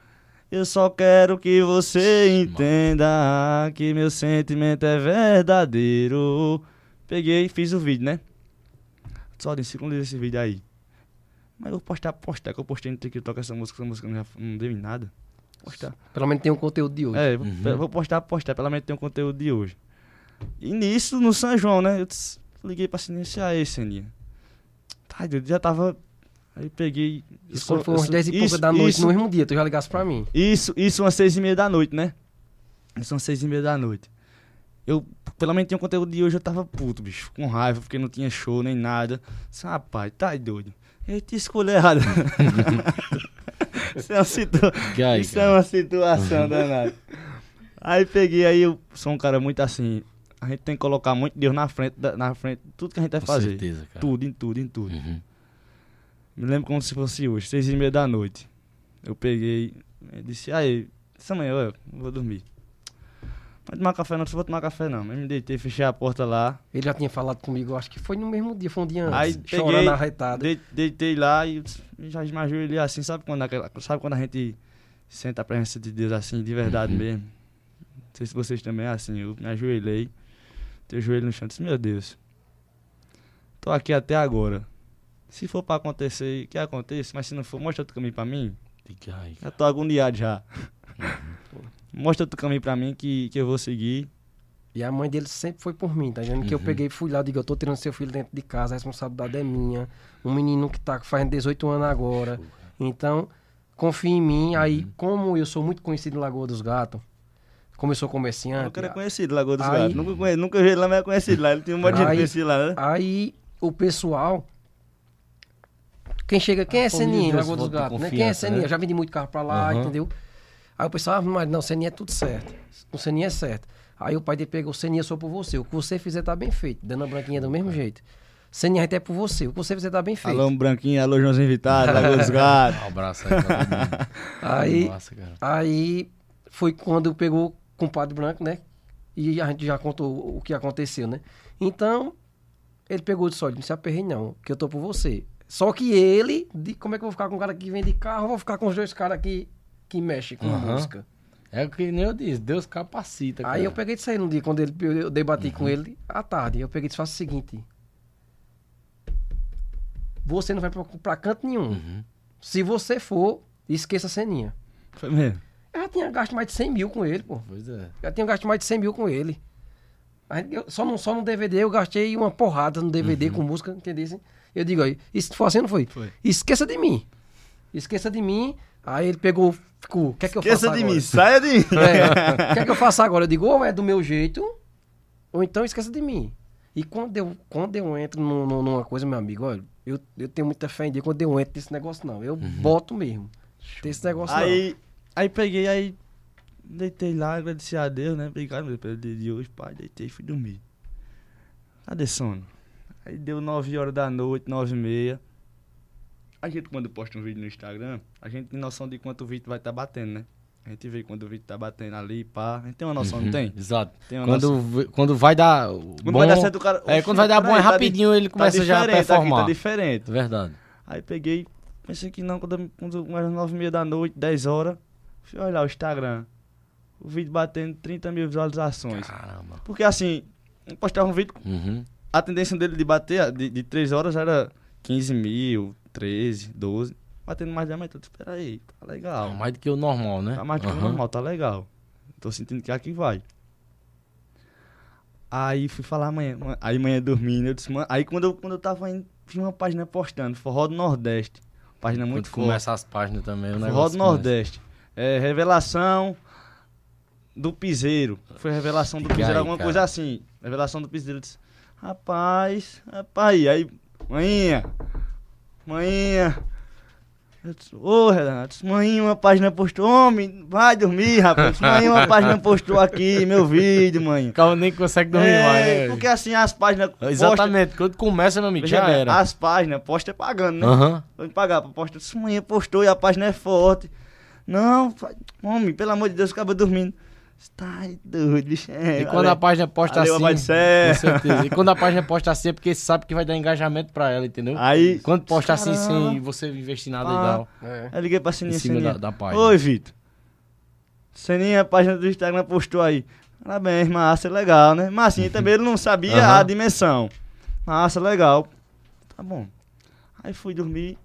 Eu só quero que você entenda que meu sentimento é verdadeiro. Peguei e fiz o vídeo, né? Só de segundo esse vídeo aí. Mas eu vou postar, postar, que eu postei no TikTok essa música, essa música não, já- não deu em nada. Postar. Pelo menos tem um conteúdo de hoje. É, vou, Uhum. vou postar, postar, pelo menos tem um conteúdo de hoje. E nisso, no São João, né? Eu disse- liguei pra silenciar aí, Seninha. Tá, doido, já tava. Aí peguei. Isso quando foi umas sou- 10 e pouca da noite, isso- no mesmo dia, tu já ligasse pra mim. isso, isso umas seis e meia da noite, né? Isso umas seis e meia da noite. Eu, pelo menos tinha um conteúdo de hoje, eu tava puto, bicho, com raiva, porque não tinha show nem nada. Disse, rapaz, tá doido. Eita, escolha errada. isso é uma, situa Diga aí, isso é uma situação danada. Aí peguei, aí eu sou um cara muito assim. A gente tem que colocar muito Deus na frente, na frente de tudo que a gente vai Com fazer. certeza, cara. Tudo, em tudo, em tudo. Uhum. Me lembro como se fosse hoje, seis e meia da noite. Eu peguei, e disse, aí, essa manhã eu vou dormir. Vai tomar café não, não vou tomar café não. Aí me deitei, fechei a porta lá. Ele já tinha falado comigo, acho que foi no mesmo dia, foi um dia antes. Aí chorando peguei, arretado. deitei lá e já me ajoelhei assim, sabe quando, aquela, sabe quando a gente sente a presença de Deus assim, de verdade mesmo? Não sei se vocês também é assim, eu me ajoelhei, teu joelho no chão, disse, meu Deus, tô aqui até agora. Se for pra acontecer, que aconteça, mas se não for, mostra outro caminho pra mim. Diga aí. Já tô agoniado já. Mostra outro caminho pra mim que, que eu vou seguir. E a mãe dele sempre foi por mim, tá entendendo? Que eu peguei e fui lá, digo, eu tô tirando seu filho dentro de casa, a responsabilidade é minha. Um menino que tá fazendo 18 anos agora. Então, confia em mim. Aí, como eu sou muito conhecido em Lagoa dos Gatos, como eu sou comerciante, O cara é conhecido, Lagoa dos Aí- Gatos. Nunca, conhe, nunca vi ele lá, mas é conhecido lá. Ele tem um monte de gente Aí- conhecido lá, né? aí o pessoal. Quem chega, quem é família Seninha, em Lagoa dos de Gatos, né? Quem é Seninha? né? Já vendi muito carro pra lá, Aham. entendeu? Aí o pessoal, ah, mas não, Seninha é tudo certo. O Seninha é certo. Aí o pai dele pegou, Seninha sou por você. O que você fizer tá bem feito. Dando branquinha do mesmo jeito. Seninha até é por você. O que você fizer tá bem feito. Alô, Branquinho, alô, Joãozinho Vitado, Lagoa dos Gatos. Um abraço aí pra todo. Aí, cara. aí foi quando pegou com o Padre Branco, né? E a gente já contou o que aconteceu, né? Então, ele pegou e disse, olha, não se aperrei não, que eu tô por você. Só que ele, de, como é que eu vou ficar com um cara que vende carro, eu vou ficar com os dois caras que, que mexem com Aham. música. É o que nem eu disse, Deus capacita, cara. Aí eu peguei disse aí num dia, quando ele, eu, debati com ele, à tarde, eu peguei e disse, faça o seguinte, você não vai pra, pra canto nenhum. Se você for, esqueça a ceninha. Foi mesmo. Eu já tinha gasto mais de 100 mil com ele, pô. Pois é. Já tinha gasto mais de 100 mil com ele. Aí eu- só, no, só no DVD eu gastei uma porrada no DVD com música, entendeu? Eu digo aí, isso foi assim, não foi? Foi. Esqueça de mim. Esqueça de mim. Aí ele pegou, ficou, o que é que eu Esqueça faço de agora? mim, saia de mim. É, o que é que eu faço agora? Eu digo, ou é do meu jeito, ou então esqueça de mim. E quando eu, quando eu entro num- num- numa coisa, meu amigo, olha, eu, eu tenho muita fé em Deus quando eu entro nesse negócio, não. Eu boto mesmo. Tem esse negócio não. Aí, aí peguei, aí deitei lá, agradeci a Deus, né? Obrigado meu, pelo dia de hoje, pai. Deitei e fui dormir. Cadê sono? Aí deu 9 horas da noite, 9 e meia. A gente, quando posta um vídeo no Instagram, a gente tem noção de quanto o vídeo vai estar batendo, né? A gente vê quando o vídeo tá batendo ali, pá. A gente tem uma noção, não tem? Exato. Tem uma noção. Quando, quando vai dar. Quando bom, vai dar certo, o cara. É, quando vai dar bom é peraí, tá rapidinho, ele di- começa tá já a diferente aqui, performar. tá diferente. Verdade. Aí peguei, pensei que não, quando, quando eram nove e meia da noite, 10 horas, fui olhar o Instagram. O vídeo batendo 30 mil visualizações. Caramba. Porque assim, eu postava um vídeo, Uhum. A tendência dele de bater de, de 3 horas era 15 mil, 13, 12. Batendo mais de aumento, eu disse, espera aí, tá legal. Mais do que o normal, né? Tá mais do que o normal, tá legal. Tô sentindo que aqui vai. Aí fui falar amanhã. ma- Aí amanhã dormindo, eu disse, mano. Aí quando eu, quando eu tava indo, vi uma página postando, Forró do Nordeste. Página muito forte. começa as páginas também, o Forró do Nordeste. É, revelação do piseiro. Foi revelação do piseiro, alguma coisa assim. Revelação do piseiro. Eu disse, rapaz, rapaz. Aí, manhinha, manhinha. Ô, Renato, disse, manhinha, uma página postou. Homem, vai dormir, rapaz. Manhinha, uma página postou aqui, meu vídeo. O cara nem consegue dormir É, mais, né? porque assim, as páginas. Exatamente, quando começa, meu amigo, já bem, era. As páginas, posta é pagando, né? Aham. Vou pagar pra. Disse, manhã postou e a página é forte. Não, homem, pelo amor de Deus, acaba dormindo. Você Tá doido, bicho. É, E quando a página posta valeu, assim. Céu. Com certeza. E quando a página posta assim é porque sabe que vai dar engajamento pra ela, entendeu? Aí, Quando posta assim sem você investir nada Ah. e tal. É. eu liguei pra Em Sininha, cima Sininha. da, da página. Oi, Vitor. Sininha, a página do Instagram postou aí. Parabéns, massa, legal, né? Mas assim, também ele não sabia Aham. a dimensão. Massa, legal. Tá bom. Aí fui dormir.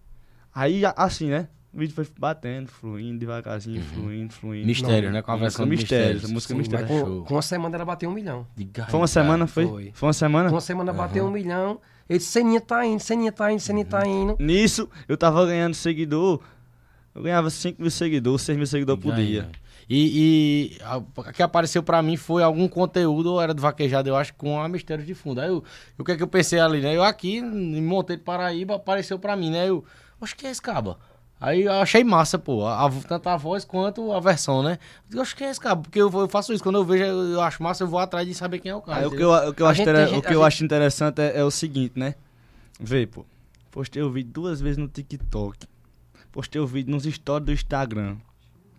Aí, assim, né? O vídeo foi batendo, fluindo, devagarzinho, fluindo, fluindo. Mistério, né? Com a versão música de mistério, mistérios. música Sim, mistério. Com, show. com uma semana ela bateu um milhão. Foi uma semana, foi? foi. Foi uma semana? Com uma semana bateu um milhão. Ele disse, Seninha tá indo, Seninha tá indo, Seninha tá indo. Nisso, eu tava ganhando seguidor. Eu ganhava 5 mil seguidores, 6 mil seguidores por dia. E, e a- o que apareceu pra mim foi algum conteúdo, ou era do vaquejado, eu acho, com a Mistérios de Fundo. Aí eu, o que é que eu pensei ali, né? Eu aqui, em Monteiro Paraíba, apareceu pra mim, né? Eu, acho que é esse caba. Aí eu achei massa, pô, a, tanto a voz quanto a versão, né? Eu acho que é esse caba, porque eu, eu faço isso, quando eu vejo, eu, eu acho massa, eu vou atrás de saber quem é o cara. Aí o que eu, o que eu, acho, gente o que eu gente- acho interessante é, é o seguinte, né? Vê, pô. Postei o vídeo duas vezes no TikTok. Postei o vídeo nos stories do Instagram.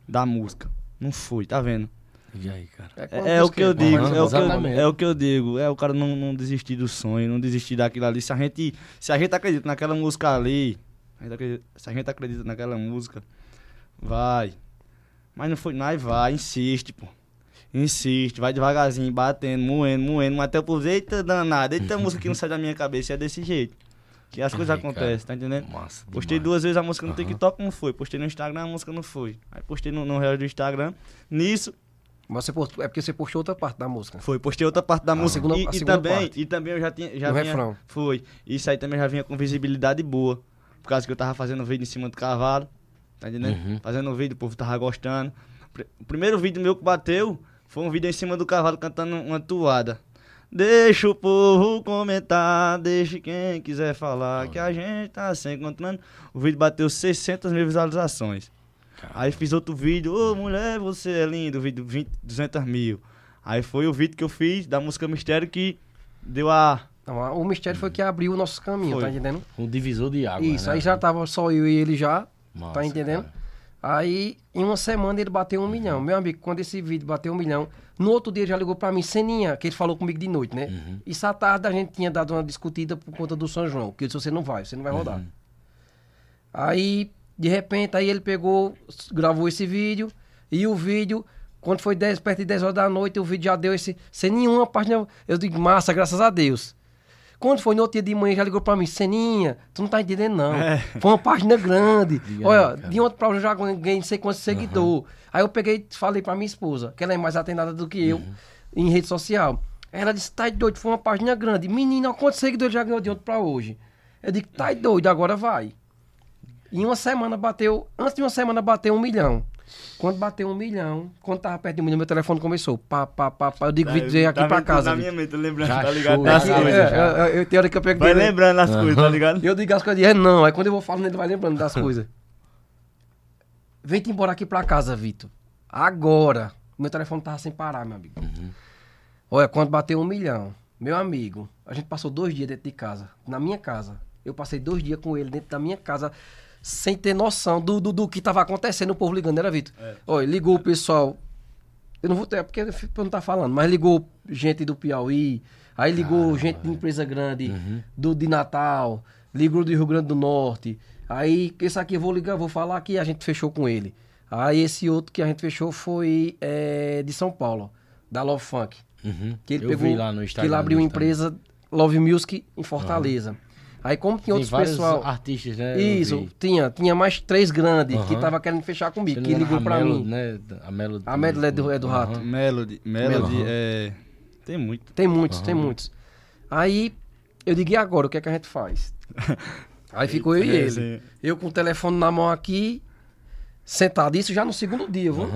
Da música. Não fui, tá vendo? E aí, cara? É, é o que eu digo, Aham, é o que eu, é o que eu digo. É o cara não, não desistir do sonho, não desistir daquilo ali. Se a gente, se a gente acredita naquela música ali, a gente acredita- se a gente acredita naquela música, vai. Mas não foi, nós vai, insiste, pô. Insiste, vai devagarzinho, batendo, moendo, moendo, mas até o povo, eita danado, eita música que não sai da minha cabeça, é desse jeito. Que as coisas Ai, acontecem, tá entendendo? Massa. Postei demais. duas vezes a música no Aham. TikTok, não foi. Postei no Instagram, a música não foi. Aí postei no, no real do Instagram. Nisso, Mas você postou, é porque você postou outra parte da música. foi, postei outra parte da música. segunda- e, a e também, parte. e também eu já tinha. Já No vinha, refrão. Foi. Isso aí também já vinha com visibilidade boa. Por causa que eu tava fazendo vídeo em cima do cavalo. Tá entendendo? Uhum. Fazendo vídeo, o povo tava gostando. O primeiro vídeo meu que bateu foi um vídeo em cima do cavalo cantando uma toada. Deixa o povo comentar, deixa quem quiser falar que a gente tá se encontrando. O vídeo bateu 600 mil visualizações. Aí fiz outro vídeo, ô mulher, você é lindo, vídeo 20, 200 mil. Aí foi o vídeo que eu fiz da música Mistério que deu a. O mistério foi que abriu o nosso caminho, Foi. tá entendendo? Um divisor de água. Isso, né? aí já tava só eu e ele já, Massa, tá entendendo? cara. Aí, em uma semana, ele bateu um milhão. Meu amigo, quando esse vídeo bateu um milhão, no outro dia ele já ligou pra mim, Ceninha, que ele falou comigo de noite, né? Uhum. Isso à tarde a gente tinha dado uma discutida por conta do São João, que eu disse, você não vai, você não vai rodar. Uhum. Aí, de repente, aí ele pegou, gravou esse vídeo, e o vídeo, quando foi 10, perto de 10 horas da noite, o vídeo já deu esse, sem nenhuma página, eu digo, massa, graças a Deus. Quando foi no outro dia de manhã, já ligou pra mim, Ceninha, tu não tá entendendo não. Foi uma página grande. Olha, cara. de ontem pra hoje eu já ganhei não sei quantos seguidores. Aí eu peguei e falei pra minha esposa, que ela é mais atendada do que eu Uhum. em rede social. Ela disse, tá doido, foi uma página grande. Menina, quantos seguidores já ganhou de ontem pra hoje? Eu digo, tá doido, agora vai. Em uma semana bateu, antes de uma semana bateu um milhão. Quando bateu um milhão, quando tava perto de um milhão, meu telefone começou. Pá, pá, pá, pá. Eu digo, Vitor, vem aqui Tá pra casa. Na Vitor. minha mente, lembrando, Já tá ligado? Das. É, coisas. é, é, eu tenho hora que eu pego Vai dele, lembrando as coisas, tá ligado? Eu digo as coisas, é não. Aí quando eu vou falando, ele vai lembrando das coisas. Vem-te embora aqui pra casa, Vitor. Agora. Meu telefone tava sem parar, meu amigo. Olha, quando bateu um milhão, meu amigo, a gente passou dois dias dentro de casa, na minha casa. Eu passei dois dias com ele dentro da minha casa, sem ter noção do, do, do que tava acontecendo, o povo ligando, era Vitor. Olha, ligou o pessoal. Eu não vou ter, porque eu não tá falando, mas ligou gente do Piauí, aí ligou gente de empresa grande, do de Natal, ligou do Rio Grande do Norte. Aí, esse aqui eu vou ligar, vou falar que a gente fechou com ele. Aí esse outro que a gente fechou foi é, de São Paulo, da Love Funk. Uhum. Que ele Eu pegou, lá no Instagram. que ele abriu uma empresa Love Music em Fortaleza. Aí como tinha outros pessoal... artistas, né? Isso, tinha, tinha mais três grandes que Aham. tava querendo fechar comigo, que ligou a pra Melody, mim. Né? A Melody. A Melody é do- é do Aham. Rato. Melody, Melody, Melody. é. Tem muito. Tem muitos, tem muitos. Aí eu digo, e agora, o que é que a gente faz? Aí ficou eu e ele. sim. Eu com o telefone na mão aqui, sentado, isso já no segundo dia, viu?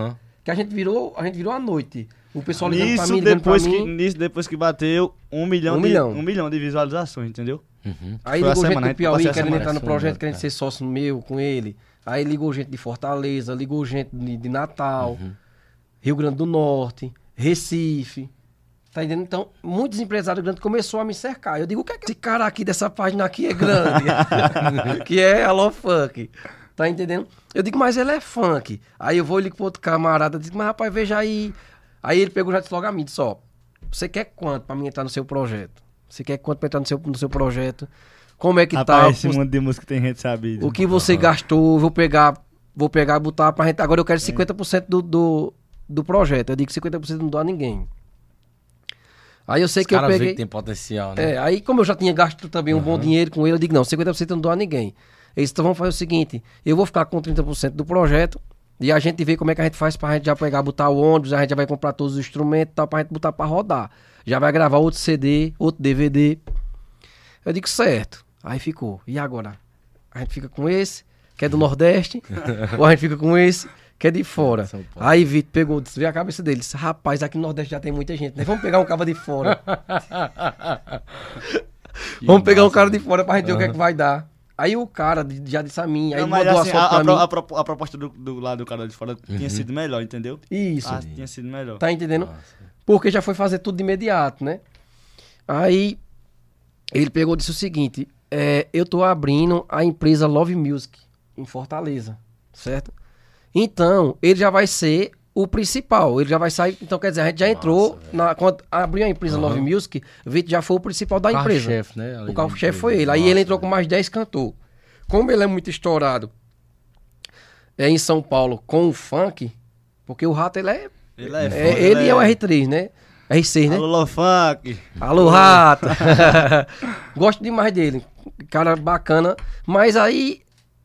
Que a gente virou, a gente virou à noite. O pessoal ligando pra Nisso mim, ligando pra depois, que, mim. nisso depois que bateu um milhão, Um de, milhão. um milhão de visualizações, entendeu? Uhum. Aí Foi ligou gente semana, do Piauí querendo semana. entrar no projeto, né, querendo cara? ser sócio meu com ele. Aí ligou gente de Fortaleza, ligou gente de, de Natal, Uhum. Rio Grande do Norte, Recife. Tá entendendo? Então, muitos empresários grandes começaram a me cercar. Eu digo, o que é que esse cara aqui dessa página aqui é grande? que é a Love Funk. Tá entendendo? Eu digo, mas ele é funk. Aí eu vou e ligo pro outro camarada, digo, mas rapaz, veja aí. Aí ele pegou já disse logo a mim, disse, ó, você quer quanto pra mim entrar no seu projeto? Você quer quanto pra entrar no seu, no seu projeto? Como é que Rapaz, tá? esse mundo de música tem gente sabida. O que você gastou, vou pegar, vou pegar e botar pra gente. Agora eu quero 50% do, do, do projeto. Eu digo que 50% não dou a ninguém. Aí eu sei Os que eu caras veem peguei. que tem potencial, né? É, aí como eu já tinha gasto também um bom dinheiro com ele, eu digo, não, 50% eu não dou a ninguém. Eles então vamos fazer o seguinte, eu vou ficar com 30% do projeto e a gente vê como é que a gente faz pra gente já pegar, botar o ônibus, a gente já vai comprar todos os instrumentos e tal, pra gente botar pra rodar. Já vai gravar outro CD, outro DVD. Eu digo, certo. Aí ficou. E agora? A gente fica com esse, que é do Nordeste, ou a gente fica com esse, que é de fora. Aí Vitor pegou, disse, vê a cabeça dele, disse, rapaz, aqui no Nordeste já tem muita gente, né? Vamos pegar um cabo de fora. Vamos pegar um cara de fora pra gente ver o que é que vai dar. Aí o cara de- já disse a mim, aí Não, mandou assim, a a, pra a, pro- mim. a propo- a proposta do, do lado do cara de fora tinha sido melhor, entendeu? Isso, Ah, tinha sido melhor. tá entendendo? Nossa. Porque já foi fazer tudo de imediato, né? Aí ele pegou e disse o seguinte: é, eu tô abrindo a empresa Love Music em Fortaleza, certo? Então, ele já vai ser o principal, ele já vai sair. Então, quer dizer, a gente já entrou, na, quando abriu a empresa Love Music, o Vitor já foi o principal da empresa. Carro-chefe, né? O carro-chefe foi ele. Aí Massa, ele entrou com velho. mais 10 cantor. Como ele é muito estourado é em São Paulo com o funk, porque o rato ele é. Ele é, é- foda, ele é o R3, né? R6, né? Alô, Lô Funk. Alô, rato! Gosto demais dele. Cara bacana. Mas aí,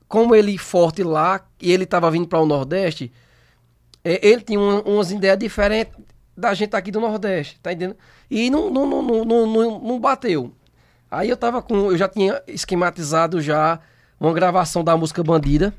como ele forte lá, e ele tava vindo para o Nordeste, é, ele tinha uma- umas ideias diferentes da gente aqui do Nordeste, tá entendendo? E não, não, não, não, não, não- não bateu. Aí eu tava com. Eu já tinha esquematizado já uma gravação da música Bandida.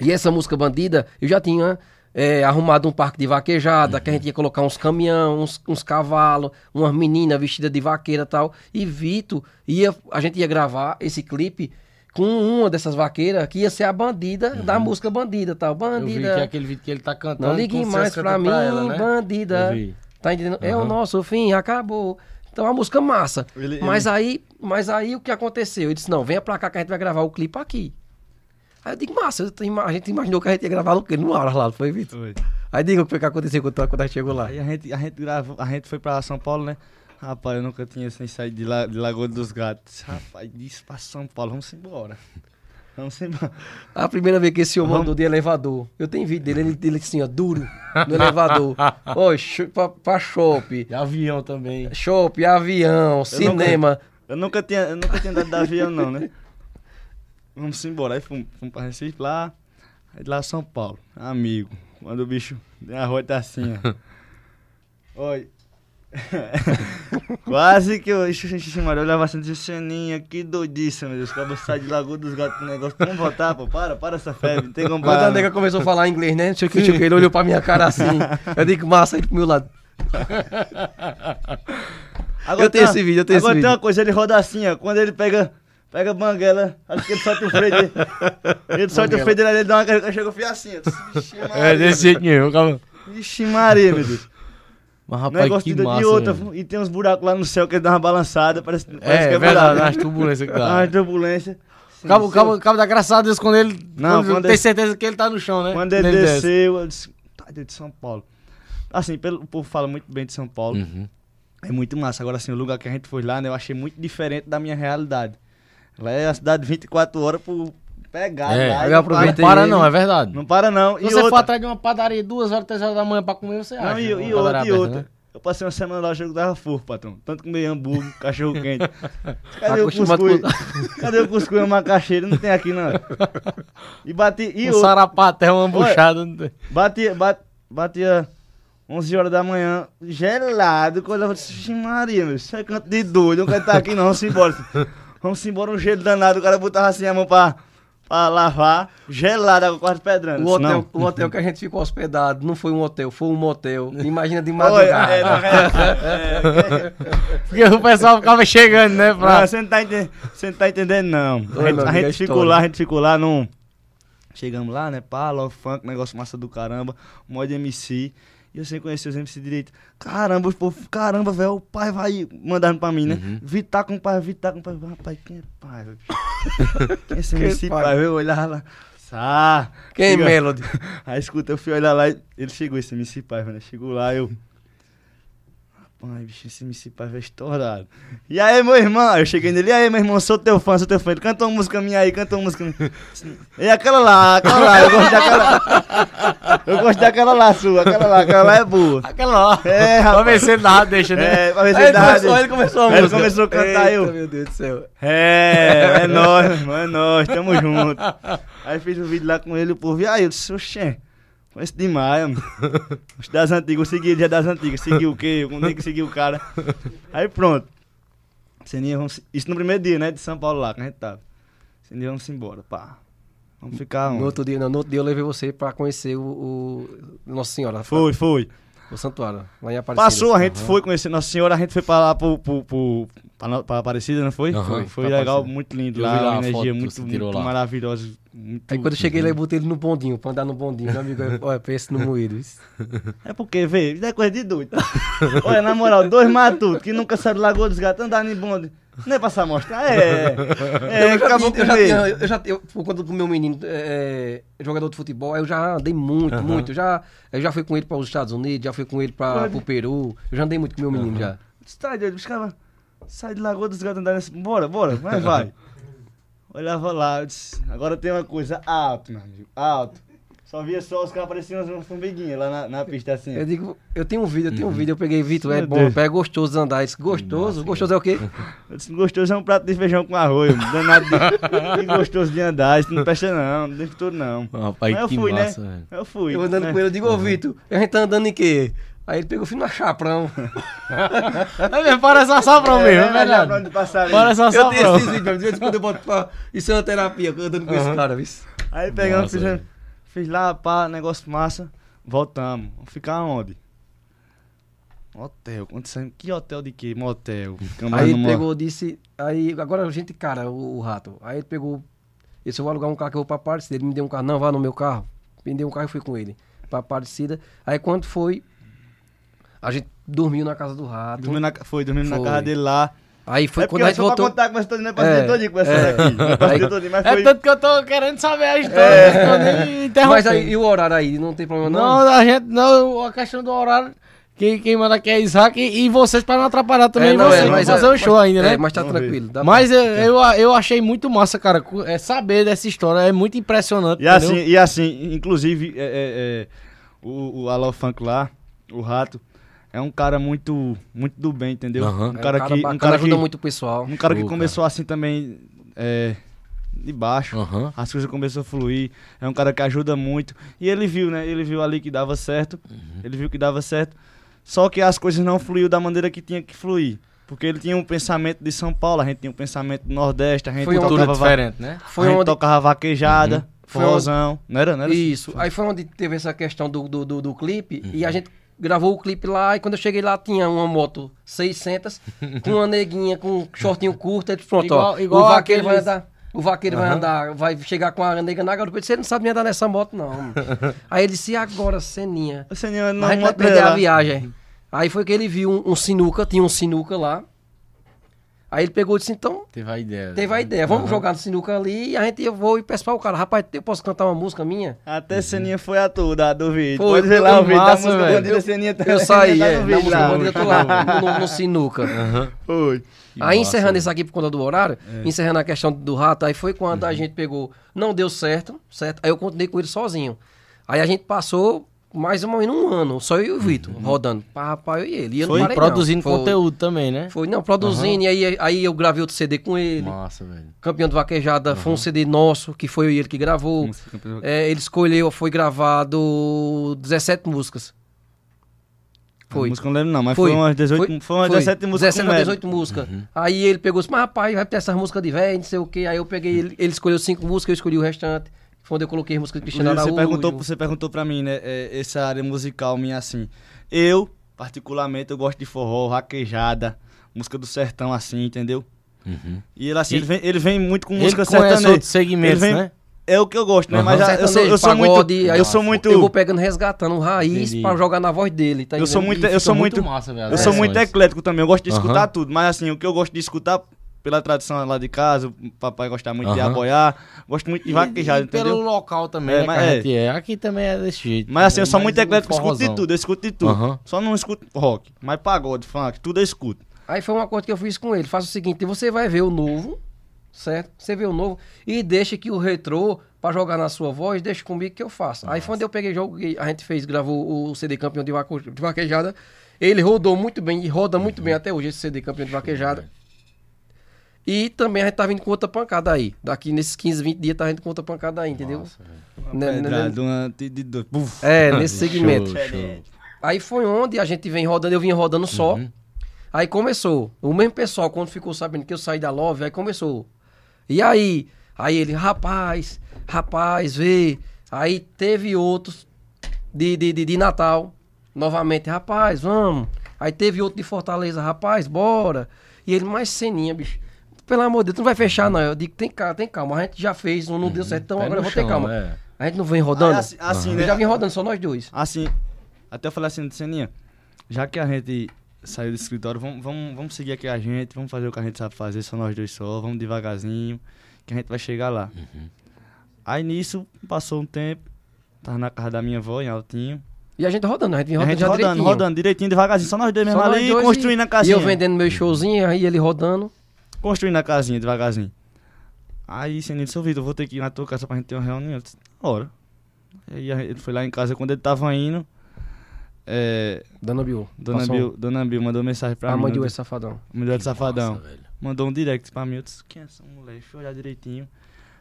E essa música Bandida, eu já tinha é, arrumado um parque de vaquejada, que a gente ia colocar uns caminhão, uns, uns cavalos, umas meninas vestidas de vaqueira e tal. E Vitor, ia, a gente ia gravar esse clipe com uma dessas vaqueiras, que ia ser a bandida da música Bandida tal. Eu vi que é Bandida. aquele vídeo que ele tá cantando. Não ligue com o mais pra mim, ela, né? bandida. Tá entendendo? É o nosso fim, acabou. Então a música massa. Ele- mas aí, mas aí o que aconteceu? Eu disse: "Não, venha pra cá que a gente vai gravar o clipe aqui". Aí eu digo: "Massa, eu a gente imaginou que a gente ia gravar no quê? No ar lá, não foi, Vitor?" Foi. Aí diga o que foi que aconteceu quando, quando a gente chegou lá. Aí a gente, a gente gravou, a gente foi pra São Paulo, né? Rapaz, eu nunca tinha sem sair de, La, de Lagoa dos Gatos. Rapaz, disse pra São Paulo, vamos embora. Vamos embora. A primeira vez que esse homem Vamos. andou de elevador, eu tenho vídeo dele, ele, ele assim, ó, duro, no elevador. Oi, cho- pra, pra shopping, E avião também. shopping, avião, cinema. Eu nunca tinha, eu nunca tinha dado de avião, não, né? Vamos embora. Aí fomos, fomos pra Recife lá. Aí lá São Paulo. Amigo. Quando o bicho tem a tá assim, ó. Oi. Quase que eu. Ixi, ixi, ixi, Maria, eu olhava assim ceninha, que doidice, meu Deus. Acabou de sair de Lagoa dos Gatos com negócio. Vamos voltar, pô. Para, para essa febre. Não tem como Quando a parar. nega começou a falar inglês, né? Não sei o que, não sei o que, ele olhou pra minha cara assim. Eu digo, massa, ele pro meu lado. Agora Eu tenho tem esse vídeo, eu tenho agora esse tem uma vídeo. coisa, ele roda assim, ó. Quando ele pega, pega a banguela, acho que ele solta o freio dele. Ele solta o freio dele, ele dá uma carga, chega a fiar assim, É desse jeito mesmo, calma. Vixe Maria, meu Deus. Mas rapaz, Negócio que de, massa. de outra, velho. e tem uns buracos lá no céu que ele dá uma balançada, parece, parece É, que é é verdade, buraco. as turbulências que Dá dá. uma turbulência. Sim, Cabo, cabo, cabo da graças a Deus quando ele. Não, quando quando tem ele- certeza que ele tá no chão, né? Quando ele desce. desceu, eu disse, tá de São Paulo. Assim, pelo, o povo fala muito bem de São Paulo. Uhum. É muito massa. Agora, assim, o lugar que a gente foi lá, né, eu achei muito diferente da minha realidade. Lá é a cidade 24 horas por pegar. É, lá, e não aproveitei Não para, não, é verdade. Não para, não. Se E você for outra, atrás de uma padaria duas horas, três horas da manhã pra comer, você acha. não, e, uma e padaria outra, e outra. né? Eu passei uma semana lá, o jogo tava fofo, patrão. Tanto comer hambúrguer, cachorro quente. Cadê o cuscuz? Cadê o cuscuz e o macaxeira? Não tem aqui, não. E bati... E Um outra. sarapaté, uma buchada. não tem. Batia, bat, batia 11 horas da manhã, gelado, quando eu disse, "Vixe Maria, meu, isso é canto de doido, não quero estar aqui não, vamos embora. Vamos embora, um gelo danado, o cara botava assim a mão pra, pra lavar, gelado, água quase pedrando. O hotel, não. o hotel que a gente ficou hospedado não foi um hotel, foi um motel. Imagina de Olha, madrugada. é, não, é, é, Porque o pessoal ficava chegando, né? não, Pra... você não tá entendendo, você não tá entendendo não. Oi, A gente, a gente é ficou lá, a gente ficou lá num... Chegamos lá, né, pá, love funk, negócio massa do caramba, mod MC. E eu sem conhecer os MC direito. Caramba, o povo, caramba, velho, o pai vai mandando pra mim, né? Uhum. Vitar com o pai, Vitar com o pai. Rapaz, quem é pai, velho? Quem é esse Quem é MC pai? pai? Eu olhava lá. Sá. Quem é Melody? Aí escuta, eu fui olhar lá e ele chegou, esse MC pai, né? Chegou lá, eu. Rapaz, bicho, esse MC pai vai estourado. E aí, meu irmão? Eu cheguei nele, e aí, meu irmão, sou teu fã, sou teu fã. Ele canta uma música minha aí, canta uma música minha. E aquela lá, aquela lá, eu gosto daquela. Eu gosto daquela lá sua, aquela lá, aquela lá é boa. Aquela lá. É, Pra rapaz. ver se ele dá, deixa, né? É, pra ver se Aí ele dá. começou, ele começou a Aí ele música. começou a cantar, eu. Eita, meu Deus do céu. É, é nóis, meu irmão, é nóis, tamo junto. Aí fiz um vídeo lá com ele, o povo, e aí, eu disse, oxê, conheço demais, mano. Os das antigas, eu segui ele já das antigas, segui o quê? Eu nem que segui o cara. Aí pronto. Seninha, vamos, isso no primeiro dia, né, de São Paulo lá, que a gente tava. Seninha, vamos embora, pá. Vamos ficar No onde? outro dia, não, no outro dia eu levei você pra conhecer o, o Nossa Senhora. Foi, foi. O santuário, lá em Aparecida. Passou, a gente Aham. foi conhecer Nossa Senhora, a gente foi pra lá pro, pro, pro, no- pra Aparecida, não foi? Aham, foi foi pra legal, muito lindo Eu lá, vi lá uma energia muito, muito lá. maravilhosa. Muito, Aí quando eu cheguei lá, eu botei ele no bondinho, pra andar no bondinho. Meu amigo, olha, pensa no moído. É porque, vê, isso é coisa de doido. Olha, na moral, dois matutos que nunca saíram do Lagoa dos Gatos, andando em bonde. Não é passar a mostrar? É. É, eu já acabou tinha, com eu já, eu já eu, por conta do meu menino é, é, jogador de futebol, eu já andei muito, muito. Eu já, eu já fui com ele para os Estados Unidos, já fui com ele para o Peru. Eu já andei muito com meu menino já. Você tá doido? Os caras sai de Lagoa dos Gatos andar nesse. Bora, bora, mas vai. Olhava lá, eu disse, agora tem uma coisa alto, meu amigo, alto. Só via só os caras pareciam umas formiguinhas lá na, na pista assim. Eu digo, eu tenho um vídeo, eu tenho um vídeo, eu peguei Vitor, é bom, é gostoso andar. Eu disse, gostoso? Gostoso é o quê? Eu disse, gostoso é um prato de feijão com arroz, danado de, de gostoso de andar, isso não presta não, não tem futuro não. Rapaz, Mas eu que fui, massa, né? velho. Eu fui. Eu andando né? com ele, eu digo, ô Vitor, a gente tá andando em quê? Aí ele pegou, fui no chaprão. É mesmo, parece uma safrão mesmo, é É, já verdade. pra onde passar ali. Parece uma Eu tenho esses vídeos, de vez em quando eu boto pra... Isso é uma terapia, eu andando com esse cara, viu? Aí pegamos, Nossa, fiz, fiz lá, pá, negócio massa, voltamos. Vamos ficar onde? Hotel, você- que hotel de quê? Motel. Aí ele numa- pegou, disse. Aí agora a gente, cara, o, o rato. Aí ele pegou. Esse eu vou alugar um carro que eu vou pra Aparecida. Ele me deu um carro, não, vá no meu carro. Me deu um carro e fui com ele. Pra Aparecida. Aí quando foi. A gente dormiu na casa do rato. Dormiu na, foi, dormindo na casa dele lá. Aí foi é quando a eu gente pra voltou. contar como essa todinha, é pra É, todinho com essa é. daqui. É pra Aí- mas É foi... tanto que eu tô querendo saber a história. eu tô nem interrompendo. Mas aí, e o horário aí? Não tem problema não? Não, a gente, não, a questão do horário, quem, quem manda aqui é Isaac e, e vocês para não atrapalhar também não, vocês, mas vão fazer é, o show ainda, né? É, mas tá tranquilo. dá Mas eu, eu, eu achei muito massa, cara, é, saber dessa história, é muito impressionante, E assim, e assim, inclusive, é, é, é, o, o Alô Funk lá, o Rato, é um cara muito, muito do bem, entendeu? Aham. Um É, cara que, um bacana, cara ajuda que, muito o pessoal. um cara que começou assim também, é, de baixo. Aham. As coisas começaram a fluir. É um cara que ajuda muito. E ele viu, né? Ele viu ali que dava certo. Ele viu que dava certo. Só que as coisas não fluíam da maneira que tinha que fluir. Porque ele tinha um pensamento de São Paulo, a gente tinha um pensamento do Nordeste, a gente Foi tocava, va- diferente, né? Foi a gente onde. tocava vaquejada, onde- forrozão. Não era, não era? Isso. Aí foi onde teve essa questão do, do, do, do clipe. E a gente gravou o clipe lá. E quando eu cheguei lá, tinha uma moto 600 com uma neguinha com um shortinho curto. Aí pronto, Igual- ó. igual o vaqueiro vai aqueles- andar. O vaqueiro vai andar, vai chegar com a nega na garupa. Eu disse, Você não sabe nem andar nessa moto, não. Aí ele disse, e agora, Seninha? Você não, a gente vai perder a viagem. Aí foi que ele viu um, um sinuca, tinha um sinuca lá. Aí ele pegou e disse, então, Teve a ideia. teve a ideia, vamos jogar no sinuca ali e a gente, eu vou e peço para o cara, rapaz, eu posso cantar uma música minha? Até Seninha foi a toda do vídeo. Foi, Pode ver lá o vídeo da massa, música velho. Bandida Seninha tá- Eu saí, tá é, no vídeo música lá. Bandeira, eu tô lá, no, no sinuca. Foi. Que aí massa, encerrando velho. isso aqui por conta do horário, encerrando a questão do rato, aí foi quando a gente pegou, não deu certo, certo? Aí eu continuei com ele sozinho. Aí a gente passou mais ou menos um ano, só eu e o Vitor, rodando, pá, rapaz, eu e ele. E eu não Foi produzindo. Foi- conteúdo também, né? Foi, não, produzindo, e aí, aí eu gravei outro CD com ele. Massa, velho. Campeão de Vaquejada foi um CD nosso, que foi ele que gravou. É, ele escolheu, foi gravado 17 músicas. Foi. Música eu não lembro não, mas Foi. foi, umas 18, Foi. foi umas Foi. 17 músicas 17 com ou média. 18 músicas. Aí ele pegou disse, mas rapaz, vai ter essas músicas de velho, não sei o quê. Aí eu peguei, ele, ele escolheu cinco músicas, eu escolhi o restante. Foi onde eu coloquei as músicas de Cristiano Araújo. você perguntou, você perguntou pra mim, né, é, essa área musical minha assim. Eu, particularmente, eu gosto de forró, vaquejada, música do sertão assim, entendeu? E ele assim, E- ele, vem, ele vem muito com Ele música sertaneja. outros segmentos, vem- né? É o que eu gosto, né? Aham. Mas já- eu sou, eu sou muito pagode, aí eu sou muito Eu vou pegando, resgatando um raiz Entendi. pra jogar na voz dele, tá Eu sou muito- eu sou muito- massa, velho, Eu sou muito eclético também, eu gosto de escutar tudo, mas assim, o que eu gosto de escutar, pela tradição lá de casa, o papai gosta muito de Aham. aboiar, gosto muito de vaquejada, e pelo entendeu? local também, É, né, mas que a é. gente é. Aqui também é desse jeito. Mas assim, eu sou muito um eclético, escuto de tudo, eu escuto de tudo. Aham. Só não escuto rock, mas pagode, funk, tudo eu escuto. Aí foi uma coisa que eu fiz com ele. Faça o seguinte, você vai ver o novo, certo? Você vê o novo e deixa que o retrô, pra jogar na sua voz, deixa comigo que eu faço. Aí foi onde eu peguei jogo que a gente fez, gravou o CD campeão de, de vaquejada. Ele rodou muito bem e roda muito bem até hoje esse CD campeão de vaquejada. E também a gente tá vindo com outra pancada aí. Daqui nesses 15, 20 dias tá vindo com outra pancada aí, entendeu? Né, né, né? Pedrada, uma de, de dois. Buf. É, nesse segmento. Show, show. Aí foi onde a gente vem rodando, eu vim rodando só. Aí começou. O mesmo pessoal, quando ficou sabendo que eu saí da Love, aí começou. E aí? Aí ele, rapaz, rapaz, vê. Aí teve outros de, de, de, de Natal, novamente, rapaz, vamos. Aí teve outro de Fortaleza, rapaz, bora. E ele, mais ceninha, bicho. Pelo amor de Deus, tu não vai fechar, não. Eu digo, tem calma, tem calma. A gente já fez, não deu certo, então Pé agora eu vou ter calma. é. A gente não vem rodando? Aí, assim, assim, Eu né? já vim rodando, só nós dois. Assim, até eu falei assim, Seninha, já que a gente saiu do escritório, vamos, vamos, vamos seguir aqui a gente, vamos fazer o que a gente sabe fazer, só nós dois só, vamos devagarzinho, que a gente vai chegar lá. Aí nisso, passou um tempo, tava na casa da minha avó, em Altinho. E a gente rodando, a gente vinha A rodando gente já rodando, direitinho. rodando, direitinho, devagarzinho, só nós dois mesmo Só ali, dois construindo a E casinha. eu vendendo meu showzinho, aí ele rodando. Construindo a casinha, devagarzinho. Aí, Senino, seu Vitor, eu vou ter que ir na tua casa pra gente ter uma reunião. Eu disse, Ora. Aí ele foi lá em casa, quando ele tava indo, é, Dona Bill. Dona, Bill, Dona Bill mandou mensagem pra A mim. mãe de no Ué Safadão. Mulher do Safadão. Velho. Mandou um direct pra mim. Eu disse, quem é essa mulher? Deixa eu olhar direitinho.